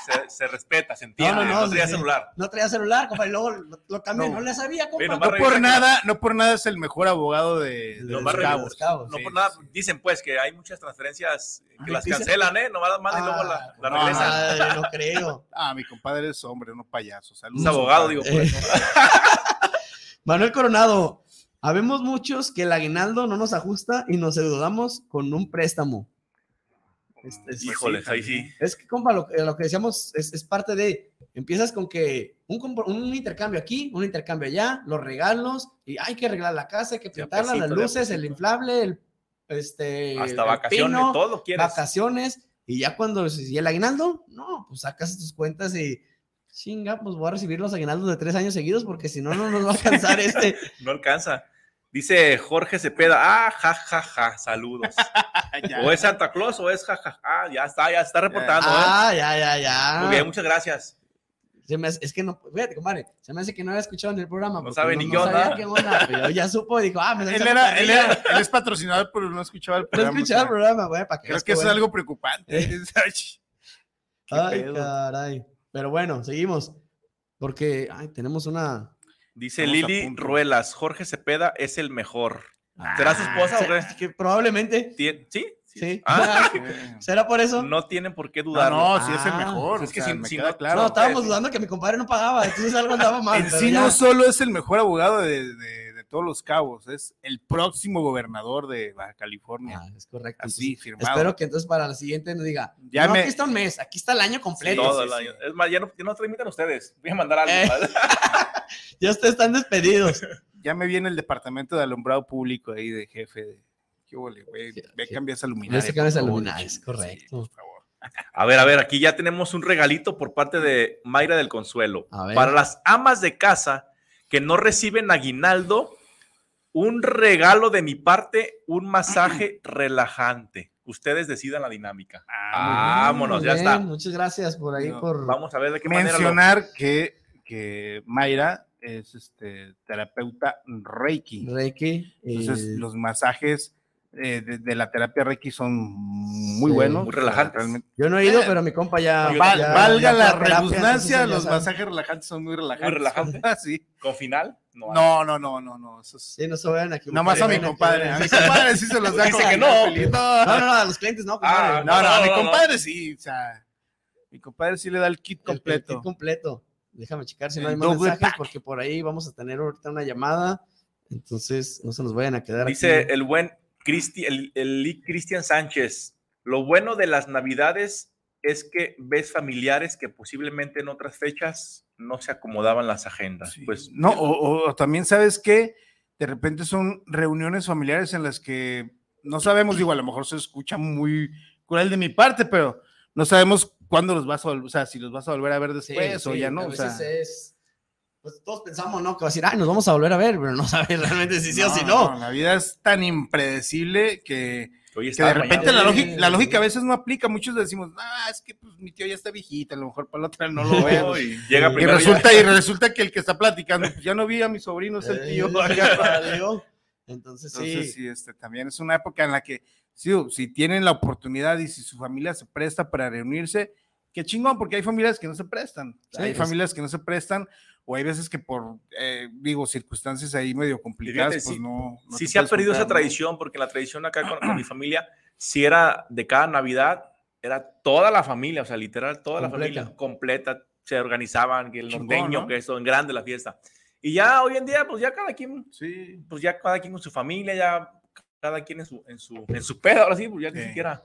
se, se respeta, se entiende. No, No, no, no, tenía sí, sí. celular. No traía celular, compadre. Luego lo, lo cambié. No. No. le sabía, compadre. Bueno, No por nada, no por nada es el mejor abogado de, de Lo los cabos. Los Cabos. No Sí, por nada, sí. dicen pues que hay muchas transferencias que Ah, las cancelan, ¿eh? Nomás mandan y luego la, la no, regresan. madre, no creo. Ah, mi compadre es hombre, no payaso. Saludos, Es abogado, digo, Eh, pues. Manuel Coronado, habemos muchos que el aguinaldo no nos ajusta y nos endeudamos con un préstamo. Este, es- Híjoles, ahí sí. Es que, compa, lo, que- lo que decíamos es, es parte de. Empiezas con que un, un intercambio aquí, un intercambio allá, los regalos, y hay que arreglar la casa, hay que pintarla, las pesito, luces, el inflable, el. Este, Hasta el vacaciones, pino, todo quieres. vacaciones, y ya cuando. ¿Y el aguinaldo? No, pues sacas tus cuentas y. Chinga, pues voy a recibir los aguinaldos de tres años seguidos porque si no, no nos va a alcanzar este. No alcanza. Dice Jorge Cepeda, ah, ja, ja, ja, saludos. O es Santa Claus o es ja, ja, ja. Ah, ya está, ya está reportando, ¿eh? Ah, ya, ya, ya. Muy bien, muchas gracias. Se me hace- es que no, fíjate, compadre, se me hace que no había escuchado en el programa. No sabe ni sabía onda. qué onda, pero ya supo y dijo, ah, me Él, era, él, era- él es patrocinador, pero no escuchaba el No programa. escuchaba el o sea, programa, güey, para que Creo que eso es algo preocupante. Qué Ay, pedo. caray. Pero bueno, seguimos. Porque ay, tenemos una. Dice Estamos Lili. Ruelas, Jorge Cepeda es el mejor. ¿Será su esposa o qué? Ah, que probablemente. Tien- ¿Sí? Sí. Ah, ¿Será por eso? no tienen por qué No, dudar. no, sí es el Ah, mejor. pues es que o sea, si- me si queda no- claro. no, estábamos dudando que mi compadre no pagaba, entonces algo andaba mal. En sí ya. no solo es el mejor abogado de todos los cabos, es el próximo gobernador de Baja California. Ah, es correcto. Así, Entonces, firmado. Espero que entonces para la siguiente nos diga. Ya no, me- aquí está un mes, aquí está el año completo. Todo sí, el sí. año. Es más, ya no, ya no transmiten ustedes. Voy a mandar algo. Eh. Ya ustedes están despedidos. Ya me viene el departamento de alumbrado público ahí de jefe de. ¿Qué huele, güey? Ve sí. a cambiar esa Ve luminaria. a cambiar esa luminaria, es sí, correcto. por favor. A ver, a ver, aquí ya tenemos un regalito por parte de Mayra del Consuelo. A ver. Para las amas de casa que no reciben aguinaldo, un regalo de mi parte, un masaje relajante. Ustedes decidan la dinámica. Ah, Vámonos, ya está. Muchas gracias por ahí, No, por... Vamos a ver de qué manera. lo- Mencionar que, que Mayra es este terapeuta Reiki. Reiki. Entonces, eh, los masajes eh, de, de la terapia Reiki son muy Sí. buenos. Muy relajantes. Realmente. Yo no he ido, Eh, pero mi compa ya... Val- ya- valga ya la redundancia, los sabe. masajes relajantes son muy relajantes. relajantes. sí. ¿Con final? No. No, no, no, no, no. Eso es... Sí, no se vayan aquí. Nomás a mi compadre. A mi compadre sí se los da Dice que no. No, no, no, a los clientes no, compadre. Ah, No, no, a mi No, no, no. compadre sí. O sea, mi compadre sí le da el kit El- el completo. kit completo. Déjame checar si no El hay más mensajes, pack. porque por ahí vamos a tener ahorita una llamada. Entonces, no se nos vayan a quedar Dice aquí. el buen Cristi, el, Cristian Sánchez. Lo bueno de las navidades es que ves familiares que posiblemente en otras fechas no se acomodaban las agendas. Sí. Pues no, o, o- o también sabes que de repente son reuniones familiares en las que no sabemos, digo, a lo mejor se escucha muy cruel de mi parte, pero no sabemos cuándo los vas a volver, o sea, si los vas a volver a ver Sí, después o sí, ya no, a o sea, es. Pues todos pensamos, ¿no? Que va a decir, ay, nos vamos a volver a ver, pero no sabes realmente si sí o si no. La vida es tan impredecible que, que de repente la, Sí, lógica, la lógica a veces no aplica. Muchos decimos, ah, es que pues, mi tío ya está viejita, a lo mejor para la otra no lo veo. Y llega y, primero. ya- resulta, y resulta que el que está platicando, pues ya no vi a mi sobrino, es el tío. Eh. Entonces, sí. Entonces, sí, este, también es una época en la que, sí, si tienen la oportunidad y si su familia se presta para reunirse, qué chingón, porque hay familias que no se prestan. Sí, hay es- familias que no se prestan, o hay veces que por, eh, digo, circunstancias ahí medio complicadas, fíjate, pues sí- no. no sí se ha perdido esa juntar, ¿no? tradición, porque la tradición acá con, con mi familia, si era de cada Navidad, era toda la familia, o sea, literal, toda la Completa. familia completa, se organizaban, que el Chingón, norteño, ¿no? que esto, en grande la fiesta. Y ya hoy en día, pues ya cada quien, Sí. pues ya cada quien con su familia, ya cada quien en su, en su, en su pedo, ahora sí, pues ya ni Sí. siquiera.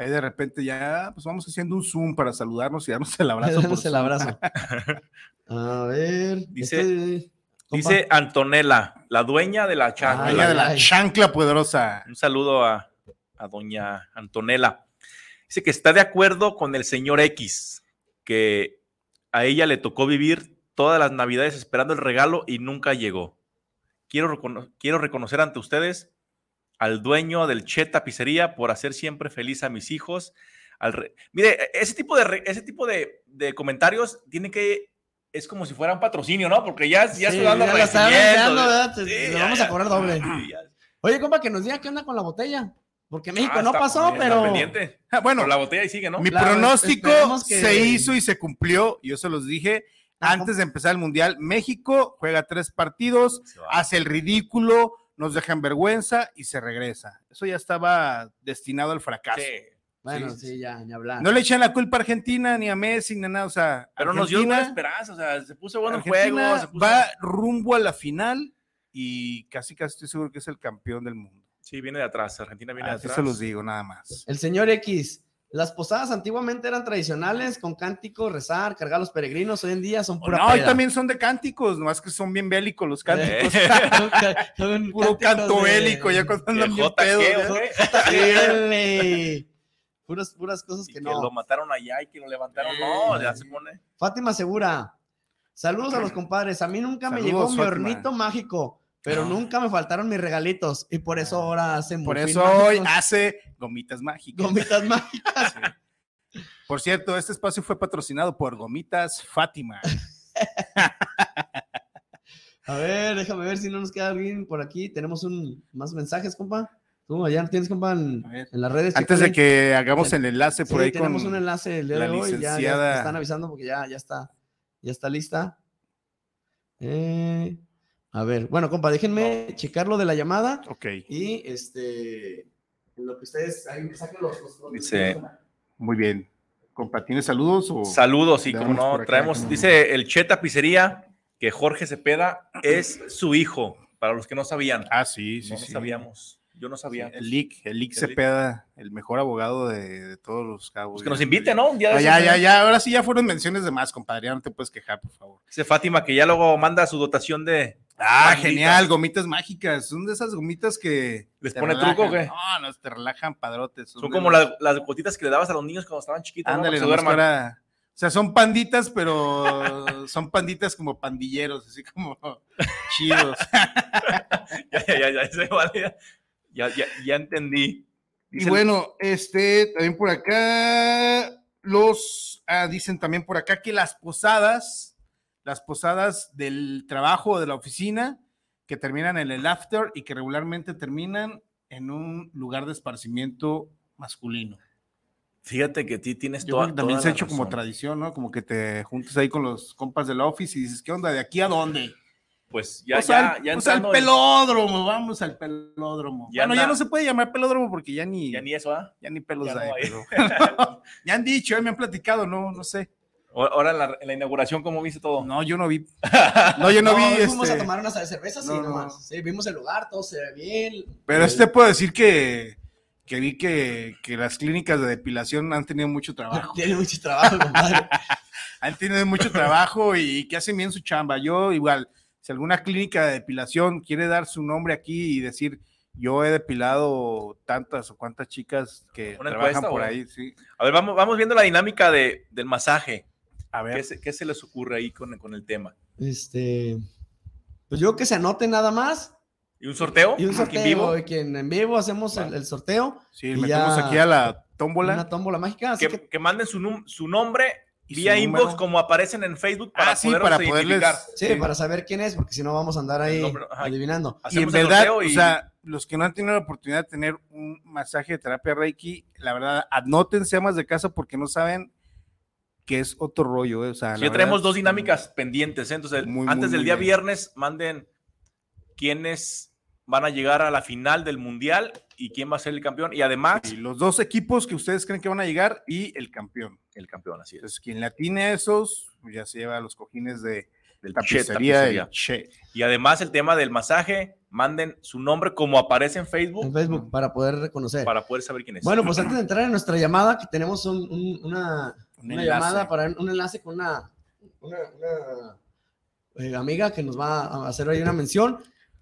Ahí de repente ya, pues vamos haciendo un Zoom para saludarnos y darnos el abrazo. por Danos el abrazo. A ver. Dice- este. Dice Antonella, la dueña de la chancla. Ay, Dueña de la ay. chancla poderosa. Un saludo a, a doña Antonella. Dice que está de acuerdo con el señor X, que a ella le tocó vivir todas las navidades esperando el regalo y nunca llegó. Quiero, recono- quiero reconocer ante ustedes al dueño del Cheta Pizzería por hacer siempre feliz a mis hijos. Al re- Mire, e- ese tipo, de, re- ese tipo de, de comentarios tiene que... Es como si fuera un patrocinio, ¿no? Porque ya, ya Sí, estoy dando ya la dando, ¿verdad? Te- Sí, te ya, vamos a cobrar doble. Sí, ya. Oye, compa, que nos diga qué onda con la botella. Porque México Ah, no pasó, pero. pendiente. Ah, bueno, Pero la botella ahí sigue, ¿no? Mi Claro, pronóstico que- se hizo y se cumplió. Yo se los dije Ah, antes de empezar el mundial. México juega tres partidos, hace el ridículo, nos deja en vergüenza y se regresa. Eso ya estaba destinado al fracaso. Sí. Bueno, Sí, sí, ya, ni hablar. No le echan la culpa a Argentina ni a Messi ni a nada. O sea, Pero nos dio Argentina- esperanza, o sea, se puso bueno el Argentina juego. Se puso... va rumbo a la final y casi casi estoy seguro que es el campeón del mundo. Sí, viene de atrás, Argentina viene de atrás. se los digo, nada más. El señor X. Las posadas antiguamente eran tradicionales, con cánticos, rezar, cargar los peregrinos. Hoy en día son pura no, hoy también son de cánticos, nomás que son bien bélicos los cánticos. Son ca- son Puro cánticos canto de- bélico, ya cuando ¿Y el andan bien pedos. Dale. Puras, puras cosas Y que que no. lo mataron allá y que lo levantaron. No, ya se pone. Fátima Segura. Saludos a los compadres. A mí nunca me llegó mi Fátima. hornito mágico, pero No. nunca me faltaron mis regalitos. Y por eso ahora hacen Por eso hoy mágicos, hace gomitas mágicas. gomitas mágicas. Por cierto, este espacio fue patrocinado por Gomitas Fátima. A ver, déjame ver si no nos queda alguien por aquí. Tenemos un más mensajes, compa. Tú allá tienes, compa, en, las redes. Antes de que hagamos el enlace Sí, por ahí tenemos con un enlace el día la de hoy. Ya, están avisando porque ya, ya está, ya está lista. Eh, a ver, bueno, compa, déjenme checar lo de la llamada Ok, y este, en lo que ustedes ahí saquen los. los- los- Dice- muy bien. Compa, ¿tienes saludos? O... Saludos, y Le como no, acá, traemos, como- dice el Cheta Pizzería que Jorge Cepeda es su hijo, para los que no sabían. Ah, sí, sí, no sí. sabíamos. Yo no sabía. El Lick, el Lick El Lick. Cepeda, el mejor abogado de, de todos los cabos. Pues que nos invite, ¿no? Un día de Ah, ya, ¿no? ya, ya, ahora sí ya fueron menciones de más, compadre, ya no te puedes quejar, por favor. Dice Fátima que ya luego manda su dotación de. Ah, genial, gomitas mágicas, son de esas gomitas que... ¿Les pone relajan. truco qué? No, no, te relajan padrotes. Son como los- las, las gotitas que le dabas a los niños cuando estaban chiquitos. ¿no? Ándale, Para que se duerman. ahora- O sea, son panditas, pero son panditas como pandilleros, así como chidos. ya, ya, ya, ya, se vale, ya, ya, ya entendí. Y bueno, este, también por acá, los, ah, dicen también por acá que las posadas, las posadas del trabajo o de la oficina, que terminan en el after y que regularmente terminan en un lugar de esparcimiento masculino. Fíjate que ti tienes Yo toda, creo que también toda se ha hecho como tradición, ¿no? Como que te juntes ahí con los compas de la office y dices, ¿qué onda? ¿De aquí a dónde? Pues ya, pues ya, al, ya pues al pelódromo, vamos al pelódromo. Ya bueno, ya no se puede llamar pelódromo porque ya ni, Ya ni eso, ¿ah? ya ni pelos ya no hay, hay. pero- ya han dicho, eh, me han platicado, no, no sé. O- Ahora en la, en la inauguración, ¿cómo viste todo? No, yo no vi. No, yo no, vi. hoy fuimos este, a tomar unas cervezas no, y no. nomás. Sí, vimos el lugar, todo se ve bien. Pero Eh, este puedo decir que, que vi que, que las clínicas de depilación han tenido mucho trabajo. Tiene mucho trabajo, compadre. han tenido mucho trabajo y que hacen bien su chamba. Yo igual, si alguna clínica de depilación quiere dar su nombre aquí y decir Yo he depilado tantas o cuantas chicas que ¿Una trabajan encuesta por ahí, sí. A ver, vamos, vamos viendo la dinámica de, del masaje. A ver. ¿Qué se, qué se les ocurre ahí con, con el tema? Este, pues yo que se anote nada más ¿Y un sorteo? y un ¿Aquí sorteo. en vivo? en, vivo hacemos el, el sorteo. Sí, y metemos ya aquí a la tómbola. Una tómbola mágica. Así Que, que, que manden su, su nombre vía inbox número. como aparecen en Facebook para Ah, sí, para poderles- sí, sí. para saber quién es, porque si no vamos a andar ahí nombre, adivinando. Y en verdad, o sea, los que no han tenido la oportunidad de tener un masaje de terapia Reiki, la verdad, anótense amas de casa porque no saben que es otro rollo. eh, O sea, Sí, ya tenemos verdad, dos dinámicas pendientes. ¿eh? Entonces, Muy, antes muy, del día bien. viernes, manden quiénes van a llegar a la final del mundial y quién va a ser el campeón. Y además, Y los dos equipos que ustedes creen que van a llegar y el campeón. el campeón, así es. Entonces, quien le atine a esos, ya se lleva los cojines de Del Che tapicería. Che. Y además, el tema del masaje, manden su nombre como aparece en Facebook En Facebook, para poder reconocer. para poder saber quién es. Bueno, pues antes de entrar en nuestra llamada, que tenemos un- un- una, Un una llamada para un enlace con una, una- una, eh, amiga que nos va a hacer ahí una mención.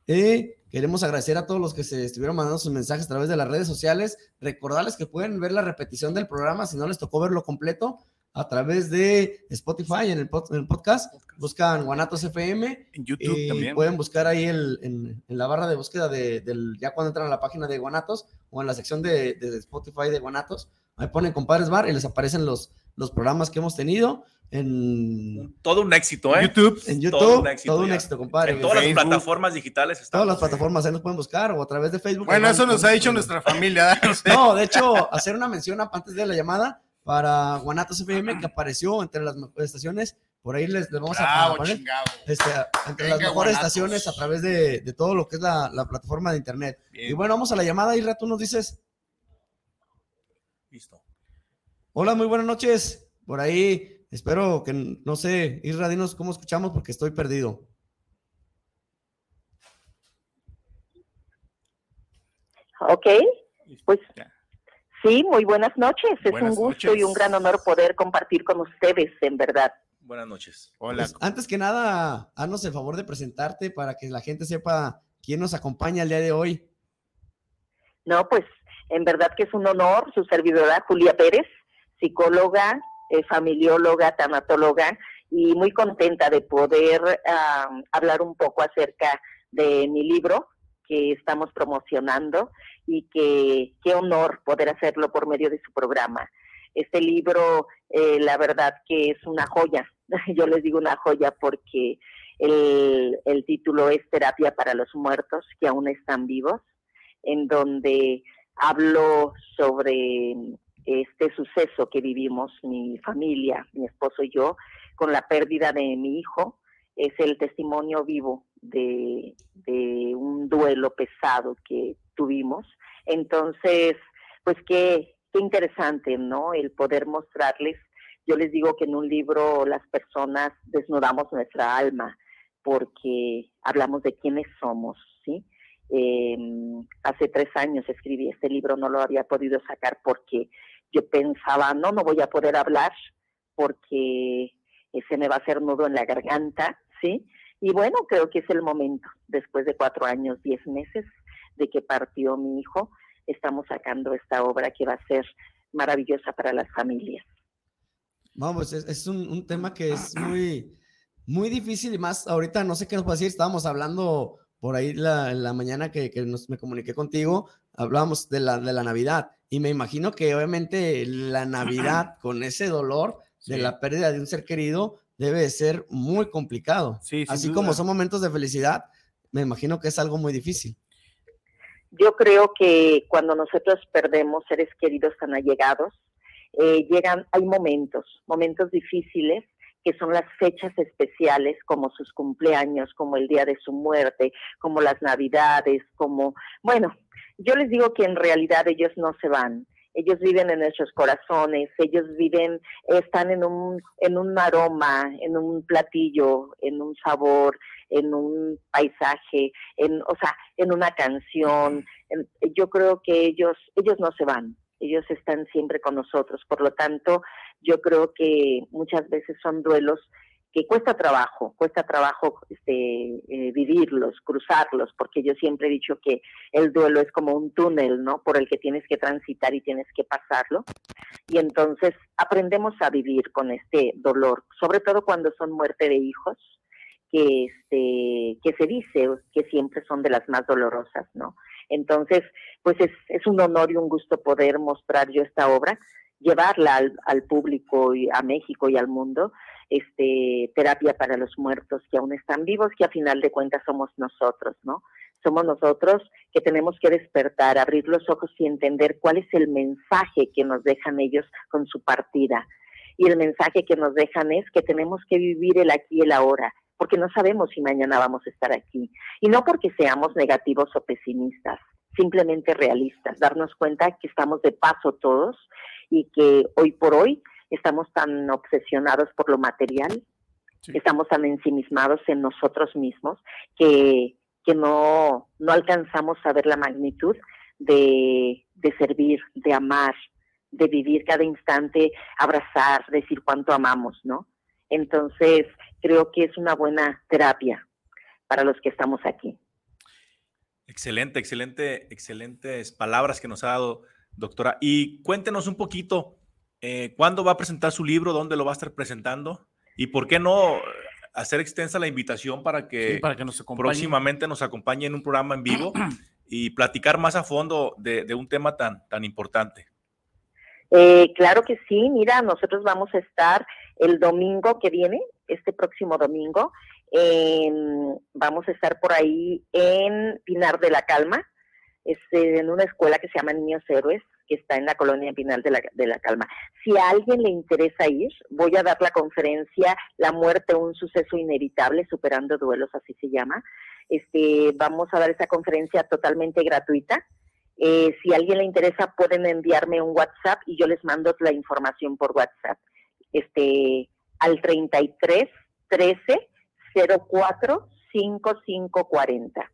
Eh, queremos agradecer a todos los que se estuvieron mandando sus mensajes a través de las redes sociales. Recordarles que pueden ver la repetición del programa si no les tocó verlo completo a través de Spotify en el, pod- en el podcast. Buscan Guanatos FM En YouTube y también. pueden buscar ahí el- en, en la barra de búsqueda de, del, ya cuando entran a la página de Guanatos o en la sección de, de Spotify de Guanatos, ahí ponen Compadres Bar y les aparecen los, los programas que hemos tenido en, todo un éxito, ¿eh? YouTube. en Todo YouTube. Todo un éxito compadre. En todas las Facebook. plataformas digitales están. Todas las plataformas ahí nos pueden buscar o a través de Facebook. Bueno, eso nos ha dicho nuestra familia. no sé. No, de hecho, hacer una mención antes de la llamada para Guanatos FM que apareció entre las mejores estaciones. Por ahí les, les vamos a Bravo, poner chingado. este, entre las mejores Guanatos. estaciones a través de, de todo lo que es la, la plataforma de internet. Bien. Y bueno, vamos a la llamada, Isra, tú nos dices, Listo. Hola, muy buenas noches, por ahí, espero que, no sé, Isra, dinos cómo escuchamos porque estoy perdido. Ok, pues sí, muy buenas noches. Es Buenas un gusto noches. y un gran honor poder compartir con ustedes, en verdad. Buenas noches. Hola. Pues, antes que nada, haznos el favor de presentarte para que la gente sepa quién nos acompaña el día de hoy. No, pues en verdad que es un honor su servidora Julia Pérez, psicóloga, eh, familióloga, tanatóloga y muy contenta de poder hablar un poco acerca de mi libro que estamos promocionando y que qué honor poder hacerlo por medio de su programa. Este libro, eh, la verdad que es una joya. Yo les digo una joya porque el, el título es Terapia para los Muertos que aún están vivos en donde hablo sobre este suceso que vivimos mi familia, mi esposo y yo, con la pérdida de mi hijo. Es el testimonio vivo de, un duelo pesado que tuvimos. Entonces, pues qué, qué interesante, ¿no? El poder mostrarles. Yo les digo que en un libro las personas desnudamos nuestra alma porque hablamos de quiénes somos, ¿sí? Eh, hace tres años escribí este libro, no lo había podido sacar porque yo pensaba, no, no voy a poder hablar porque se me va a hacer nudo en la garganta, ¿sí? Y bueno, creo que es el momento, después de cuatro años, diez meses de que partió mi hijo, estamos sacando esta obra que va a ser maravillosa para las familias. Vamos, es, un, tema que es muy, muy difícil y más ahorita no sé qué nos puede decir, estábamos hablando por ahí la, la mañana que, que nos, me comuniqué contigo, hablábamos de la, de la Navidad y me imagino que obviamente la Navidad con ese dolor de Sí. la pérdida de un ser querido debe de ser muy complicado. Sí, Así duda. como son momentos de felicidad, me imagino que es algo muy difícil. Yo creo que cuando nosotros perdemos seres queridos tan allegados, eh, llegan, hay momentos, momentos difíciles que son las fechas especiales como sus cumpleaños, como el día de su muerte, como las navidades, como, bueno, yo les digo que en realidad ellos no se van, ellos viven en nuestros corazones, ellos viven, están en un, en un aroma, en un platillo, en un sabor, en un paisaje, en, o sea, en una canción. Yo creo que ellos, ellos no se van, ellos están siempre con nosotros. Por lo tanto, yo creo que muchas veces son duelos que cuesta trabajo, cuesta trabajo este, eh, vivirlos, cruzarlos, porque yo siempre he dicho que el duelo es como un túnel, ¿no? Por el que tienes que transitar y tienes que pasarlo. Y entonces aprendemos a vivir con este dolor, sobre todo cuando son muerte de hijos, que, este, que se dice que siempre son de las más dolorosas, ¿no? Entonces, pues es, es un honor y un gusto poder mostrar yo esta obra, llevarla al, público y a México y al mundo, este, terapia para los muertos que aún están vivos, que a final de cuentas somos nosotros, ¿no? Somos nosotros que tenemos que despertar, abrir los ojos y entender cuál es el mensaje que nos dejan ellos con su partida. Y el mensaje que nos dejan es que tenemos que vivir el aquí y el ahora, porque no sabemos si mañana vamos a estar aquí. Y no porque seamos negativos o pesimistas, simplemente realistas, darnos cuenta que estamos de paso todos y que hoy por hoy estamos tan obsesionados por lo material, estamos tan ensimismados en nosotros mismos que, que no, no alcanzamos a ver la magnitud de, de servir, de amar, de vivir cada instante, abrazar, decir cuánto amamos, ¿no? Entonces, creo que es una buena terapia para los que estamos aquí. Excelente, excelente, excelentes palabras que nos ha dado, doctora. Y cuéntenos un poquito, eh, ¿cuándo va a presentar su libro? ¿Dónde lo va a estar presentando? ¿Y por qué no hacer extensa la invitación para que, Sí, para que nos acompañe. próximamente nos acompañe en un programa en vivo y platicar más a fondo de, de un tema tan, tan importante? Eh, claro que sí, mira, nosotros vamos a estar el domingo que viene, este próximo domingo, en- vamos a estar por ahí en Pinar de la Calma, es, eh, en una escuela que se llama Niños Héroes, que está en la colonia Pinar de la, de la Calma. Si a alguien le interesa ir, voy a dar la conferencia La muerte, un suceso inevitable, superando duelos, así se llama. Este, vamos a dar esa conferencia totalmente gratuita. Eh, si a alguien le interesa, pueden enviarme un WhatsApp y yo les mando la información por WhatsApp. Este, al 33 13 04 5540.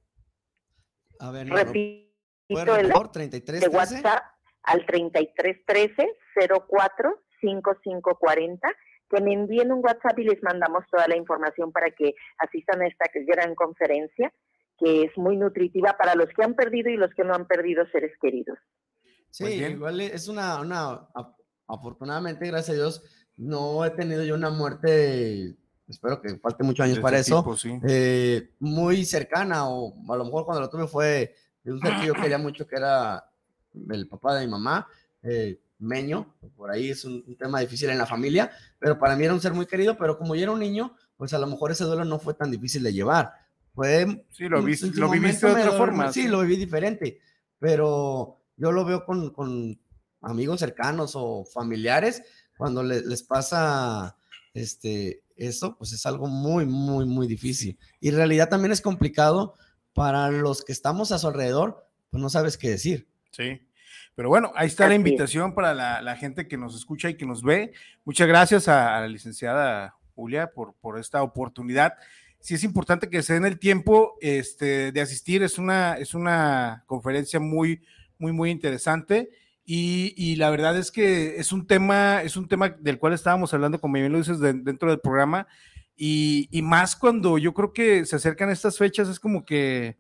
A ver, no, Repito ¿puedes el repetir? 33 de 13? WhatsApp al 33 13 04 5540 que me envíen un WhatsApp y les mandamos toda la información para que asistan a esta gran conferencia que es muy nutritiva para los que han perdido y los que no han perdido seres queridos. Sí, Pues igual es una, una, afortunadamente, gracias a Dios, no he tenido yo una muerte, espero que falte muchos años para eso, sí. eh, muy cercana, o a lo mejor cuando lo tuve fue de un ser que yo quería mucho, que era el papá de mi mamá, eh, Meño, por ahí es un, un tema difícil en la familia, pero para mí era un ser muy querido, pero como yo era un niño, pues a lo mejor ese duelo no fue tan difícil de llevar. Fue Sí, lo, su lo viviste de otra forma. Sí, lo viví diferente, pero yo lo veo con, con amigos cercanos o familiares, cuando le- les pasa este, eso, pues es algo muy, muy, muy difícil. Y en realidad también es complicado para los que estamos a su alrededor, pues no sabes qué decir. Sí. Pero bueno, ahí está la invitación para la, la gente que nos escucha y que nos ve. Muchas gracias a, a la licenciada Julia por, por esta oportunidad. Sí es importante que se den el tiempo este, de asistir. Es una, es una conferencia muy, muy, muy interesante. Y, y la verdad es que es un tema, es un tema del cual estábamos hablando, como bien lo dices, de- dentro del programa. Y, y más cuando yo creo que se acercan estas fechas, es como que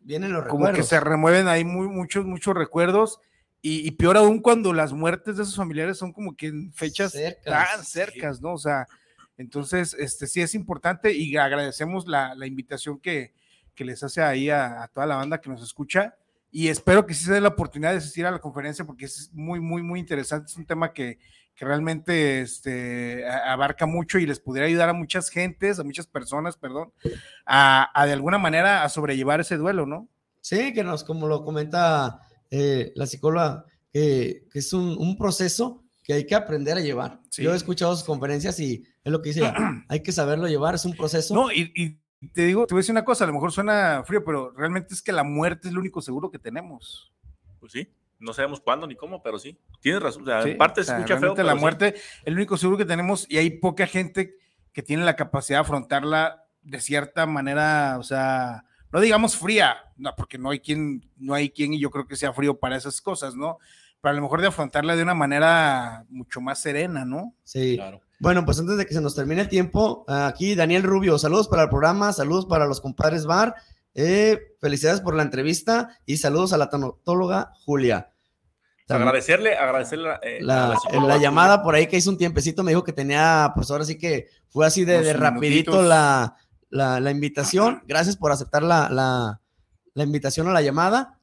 Vienen los como que recuerdos. se remueven ahí muy, muchos, muchos recuerdos. Y, y peor aún cuando las muertes de esos familiares son como que en fechas Cercas, tan cercas, ¿no? O sea, entonces, este sí es importante y agradecemos la, la invitación que, que les hace ahí a, a toda la banda que nos escucha. Y espero que sí se dé la oportunidad de asistir a la conferencia porque es muy, muy, muy interesante. Es un tema que, que realmente este, a- abarca mucho y les pudiera ayudar a muchas gentes, a muchas personas, perdón, a, a de alguna manera a sobrellevar ese duelo, ¿no? Sí, que nos, como lo comenta eh, la psicóloga, que, que es un, un proceso que hay que aprender a llevar. Sí. Yo he escuchado sus conferencias y es lo que dice hay que saberlo llevar, es un proceso. No, y, y te digo, te voy a decir una cosa, a lo mejor suena frío, pero realmente es que la muerte es lo único seguro que tenemos. Pues sí, no sabemos cuándo ni cómo, pero sí. Tienes razón. O sea, Sí, en parte o se escucha feo. pero la muerte el único seguro que tenemos y hay poca gente que tiene la capacidad de afrontarla de cierta manera, o sea, no digamos fría, no, porque no hay quien, no hay quien y yo creo que sea frío para esas cosas, ¿no? para a lo mejor de afrontarla de una manera mucho más serena, ¿no? Sí. Claro. Bueno, pues antes de que se nos termine el tiempo, aquí Daniel Rubio, saludos para el programa, saludos para los compadres Bar, eh, felicidades por la entrevista y saludos a la tanatóloga Julia. También- Agradecerle, agradecerle eh, la, la llamada por ahí que hizo un tiempecito me dijo que tenía, pues ahora sí que fue así de, de rapidito la, invitación. Gracias por aceptar la, invitación a la llamada,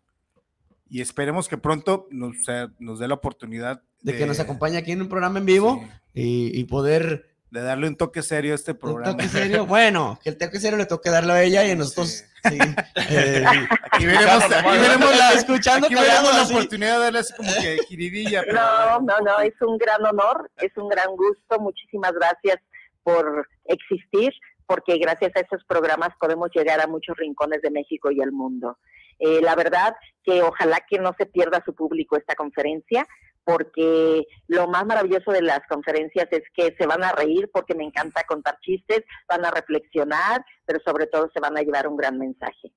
Y esperemos que pronto nos, nos dé la oportunidad de que nos acompañe aquí en un programa en vivo sí, y, y poder... de darle un toque serio a este ¿Un programa. toque serio? Bueno, que el toque serio le toque darlo a ella y a nosotros... Sí. sí, eh, Aquí veremos, aquí Escuchando, veremos la, escuchando, aquí veremos la oportunidad de darle así como que jiribilla. pero- No, no, no, es un gran honor, es un gran gusto. Muchísimas gracias por existir, porque gracias a esos programas podemos llegar a muchos rincones de México y el mundo. Eh, la verdad que ojalá que no se pierda su público esta conferencia, porque lo más maravilloso de las conferencias es que se van a reír porque me encanta contar chistes, van a reflexionar, pero sobre todo se van a llevar un gran mensaje.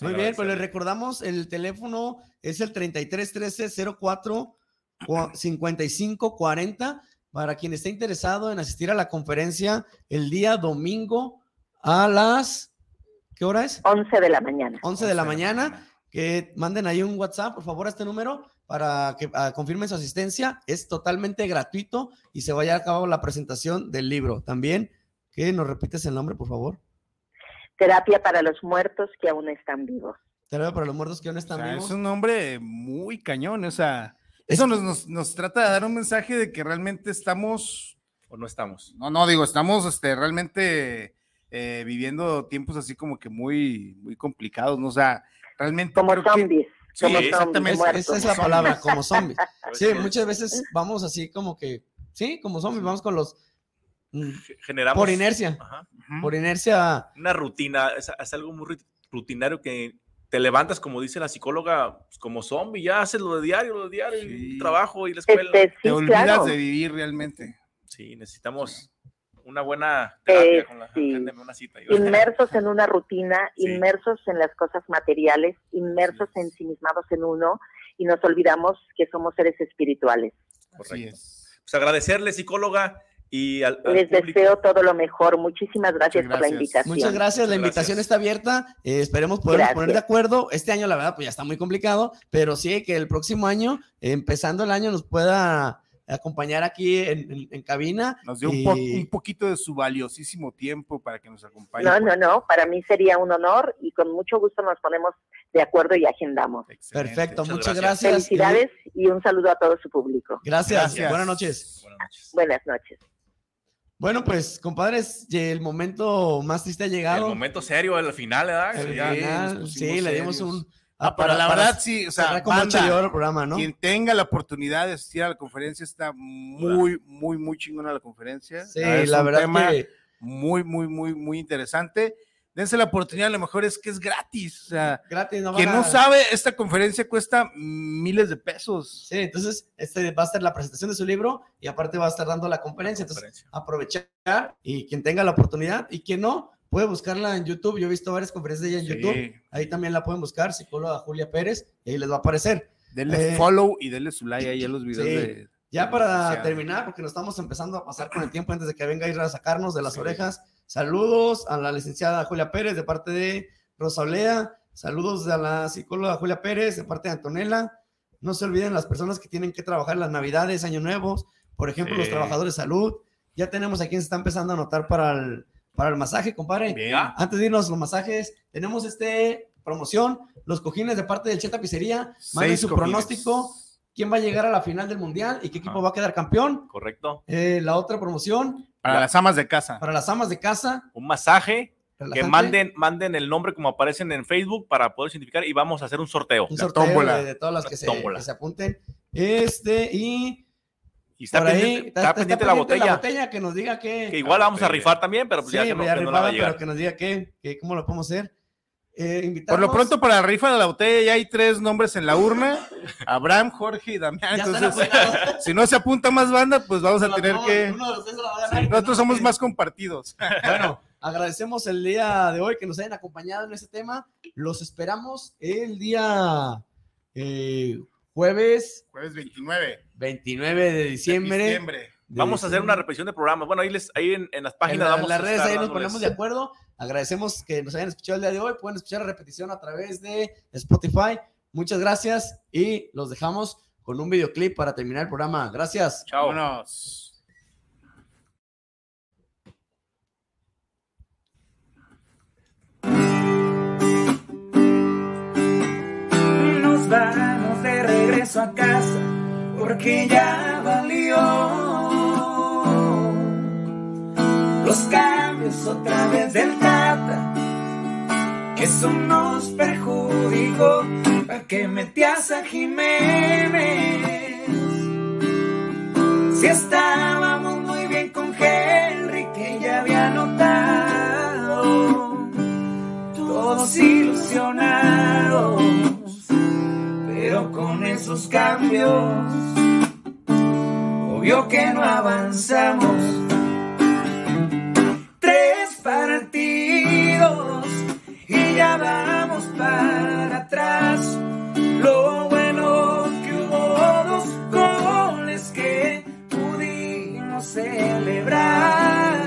Muy bien, pues les recordamos, el teléfono es el 3313 04 5540 para quien esté interesado en asistir a la conferencia el día domingo a las ¿qué hora es? 11 de la mañana. 11 de la mañana. Que manden ahí un WhatsApp, por favor, a este número para que ah, confirmen su asistencia. Es totalmente gratuito y se vaya a cabo la presentación del libro. También, que nos repites el nombre, por favor. Terapia para los muertos que aún están vivos. Terapia para los muertos que aún O están sea, vivos. es un nombre muy cañón, o sea, Es eso nos, nos, nos trata de dar un mensaje de que realmente estamos, O no estamos. no, no, digo, estamos este, realmente eh, viviendo tiempos así como que muy, muy complicados, ¿no? O sea, realmente Como que- zombies. Sí, como exactamente. zombies Es- muertos. esa es la palabra, como zombies. Sí, muchas veces vamos así como que, sí, como zombies, vamos con los, mm, Generamos. por inercia, Ajá. Por inercia, Una rutina, es, es algo muy rutinario que te levantas, como dice la psicóloga, pues, como zombie, ya haces lo de diario, lo de diario, Sí. el trabajo y la escuela. Este, sí, te olvidas claro. de vivir realmente. Sí, necesitamos una buena terapia Eh, con la sí. agéndame una cita. Inmersos en una rutina, Sí. inmersos en las cosas materiales, inmersos es. ensimismados en uno y nos olvidamos que somos seres espirituales. Así Correcto. es. Pues agradecerle, psicóloga, y al, al Les público. deseo todo lo mejor. Muchísimas gracias por la invitación. Muchas gracias, la invitación gracias. está abierta. eh, esperemos poder Gracias. poner de acuerdo. Este año, la verdad, pues ya está muy complicado, pero sí que el próximo año, empezando el año, nos pueda acompañar aquí en, en- en cabina. Nos dio un, po- un poquito de su valiosísimo tiempo para que nos acompañe. No, no, no. Para mí sería un honor y con mucho gusto nos ponemos de acuerdo y agendamos. Excelente. Perfecto, Muchas muchas gracias. gracias. Felicidades y un saludo a todo su público. Gracias. Gracias. Buenas noches. Buenas noches. Buenas noches. Bueno, pues, compadres, el momento más triste ha El llegado. momento serio al final, ¿verdad? El Ya- final, sí, le dimos un. Ah, pero la verdad, sí, o sea, banda, el programa, ¿no? Quien tenga la oportunidad de asistir a la conferencia está muy, muy, muy chingona la conferencia. Sí, es la un verdad tema que muy, muy, muy, muy interesante. Dense la oportunidad, a lo mejor es que es gratis. O sea, gratis no quien a- no sabe, esta conferencia cuesta miles de pesos. Sí, entonces este va a ser la presentación de su libro y aparte va a estar dando la conferencia. Entonces, Conferencia. aprovechar y quien tenga la oportunidad y quien no, puede buscarla en YouTube. Yo he visto varias conferencias de ella en Sí. YouTube. Ahí también la pueden buscar, psicóloga Julia Pérez, y ahí les va a aparecer. Denle Eh, follow y denle su like ahí a los videos sí. de. Ya de para terminar, porque nos estamos empezando a pasar con el tiempo antes de que venga a ir a sacarnos de las orejas. Saludos a la licenciada Julia Pérez de parte de Rosalea. Saludos a la psicóloga Julia Pérez de parte de Antonella. No se olviden las personas que tienen que trabajar las Navidades, Año Nuevos, por ejemplo, los trabajadores de salud. Ya tenemos a quien se está empezando a anotar para el, para el masaje, compadre. Bien. Antes de irnos a los masajes, tenemos este promoción, los cojines de parte del Cheta Pizzería. Manden Seis su cojines. pronóstico, quién va a llegar a la final del mundial y qué equipo va a quedar campeón. Correcto. Eh, la otra promoción Para las amas de casa. para las amas de casa. Un masaje, que manden, manden el nombre como aparecen en Facebook para poder identificar y vamos a hacer un sorteo. un la sorteo tómbola. de, de todas las La que se, tómbola. que se apunten. Este, y Y está por ahí pendiente, está pendiente la botella. que nos diga que. Que igual la vamos a rifar también, pero pues sí, ya que no, ya que no la va rifada, a llegar. pero que nos diga qué, que cómo lo podemos hacer. Eh, Por lo pronto, para la rifa de la botella ya hay tres nombres en la urna: Abraham, Jorge y Damián. Entonces, si no se apunta más banda, pues vamos a tener que. a. Nosotros somos más compartidos. Bueno, agradecemos el día de hoy que nos hayan acompañado en este tema. Los esperamos el día eh, jueves Jueves 29 29 de de diciembre. de Vamos a hacer una repetición de programas. Bueno, ahí, les, ahí en, en las En páginas la- vamos las a redes ahí nos ponemos de acuerdo. Agradecemos que nos hayan escuchado el día de hoy. Pueden escuchar la repetición a través de Spotify. Muchas gracias y los dejamos con un videoclip para terminar el programa. Gracias. Chao. Vámonos. Nos vamos de regreso a casa porque ya valió. Los cambios otra vez del Tata, que eso nos perjudicó. ¿Para que metías a Jiménez? Si estábamos muy bien con Henry, que ya había notado todos ilusionados, con esos cambios, obvio que no avanzamos. Tres partidos y ya vamos para atrás. Lo bueno que hubo dos goles que pudimos celebrar.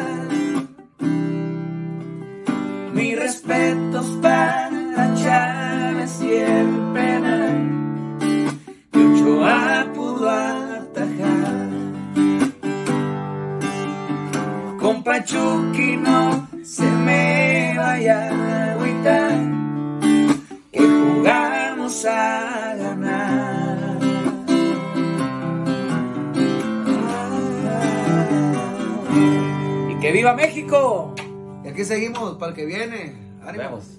Mis respetos para Chávez y Pachuqui no se me vaya a agüitar que jugamos a ganar. Y que viva México. Y aquí seguimos para el que viene. Vemos.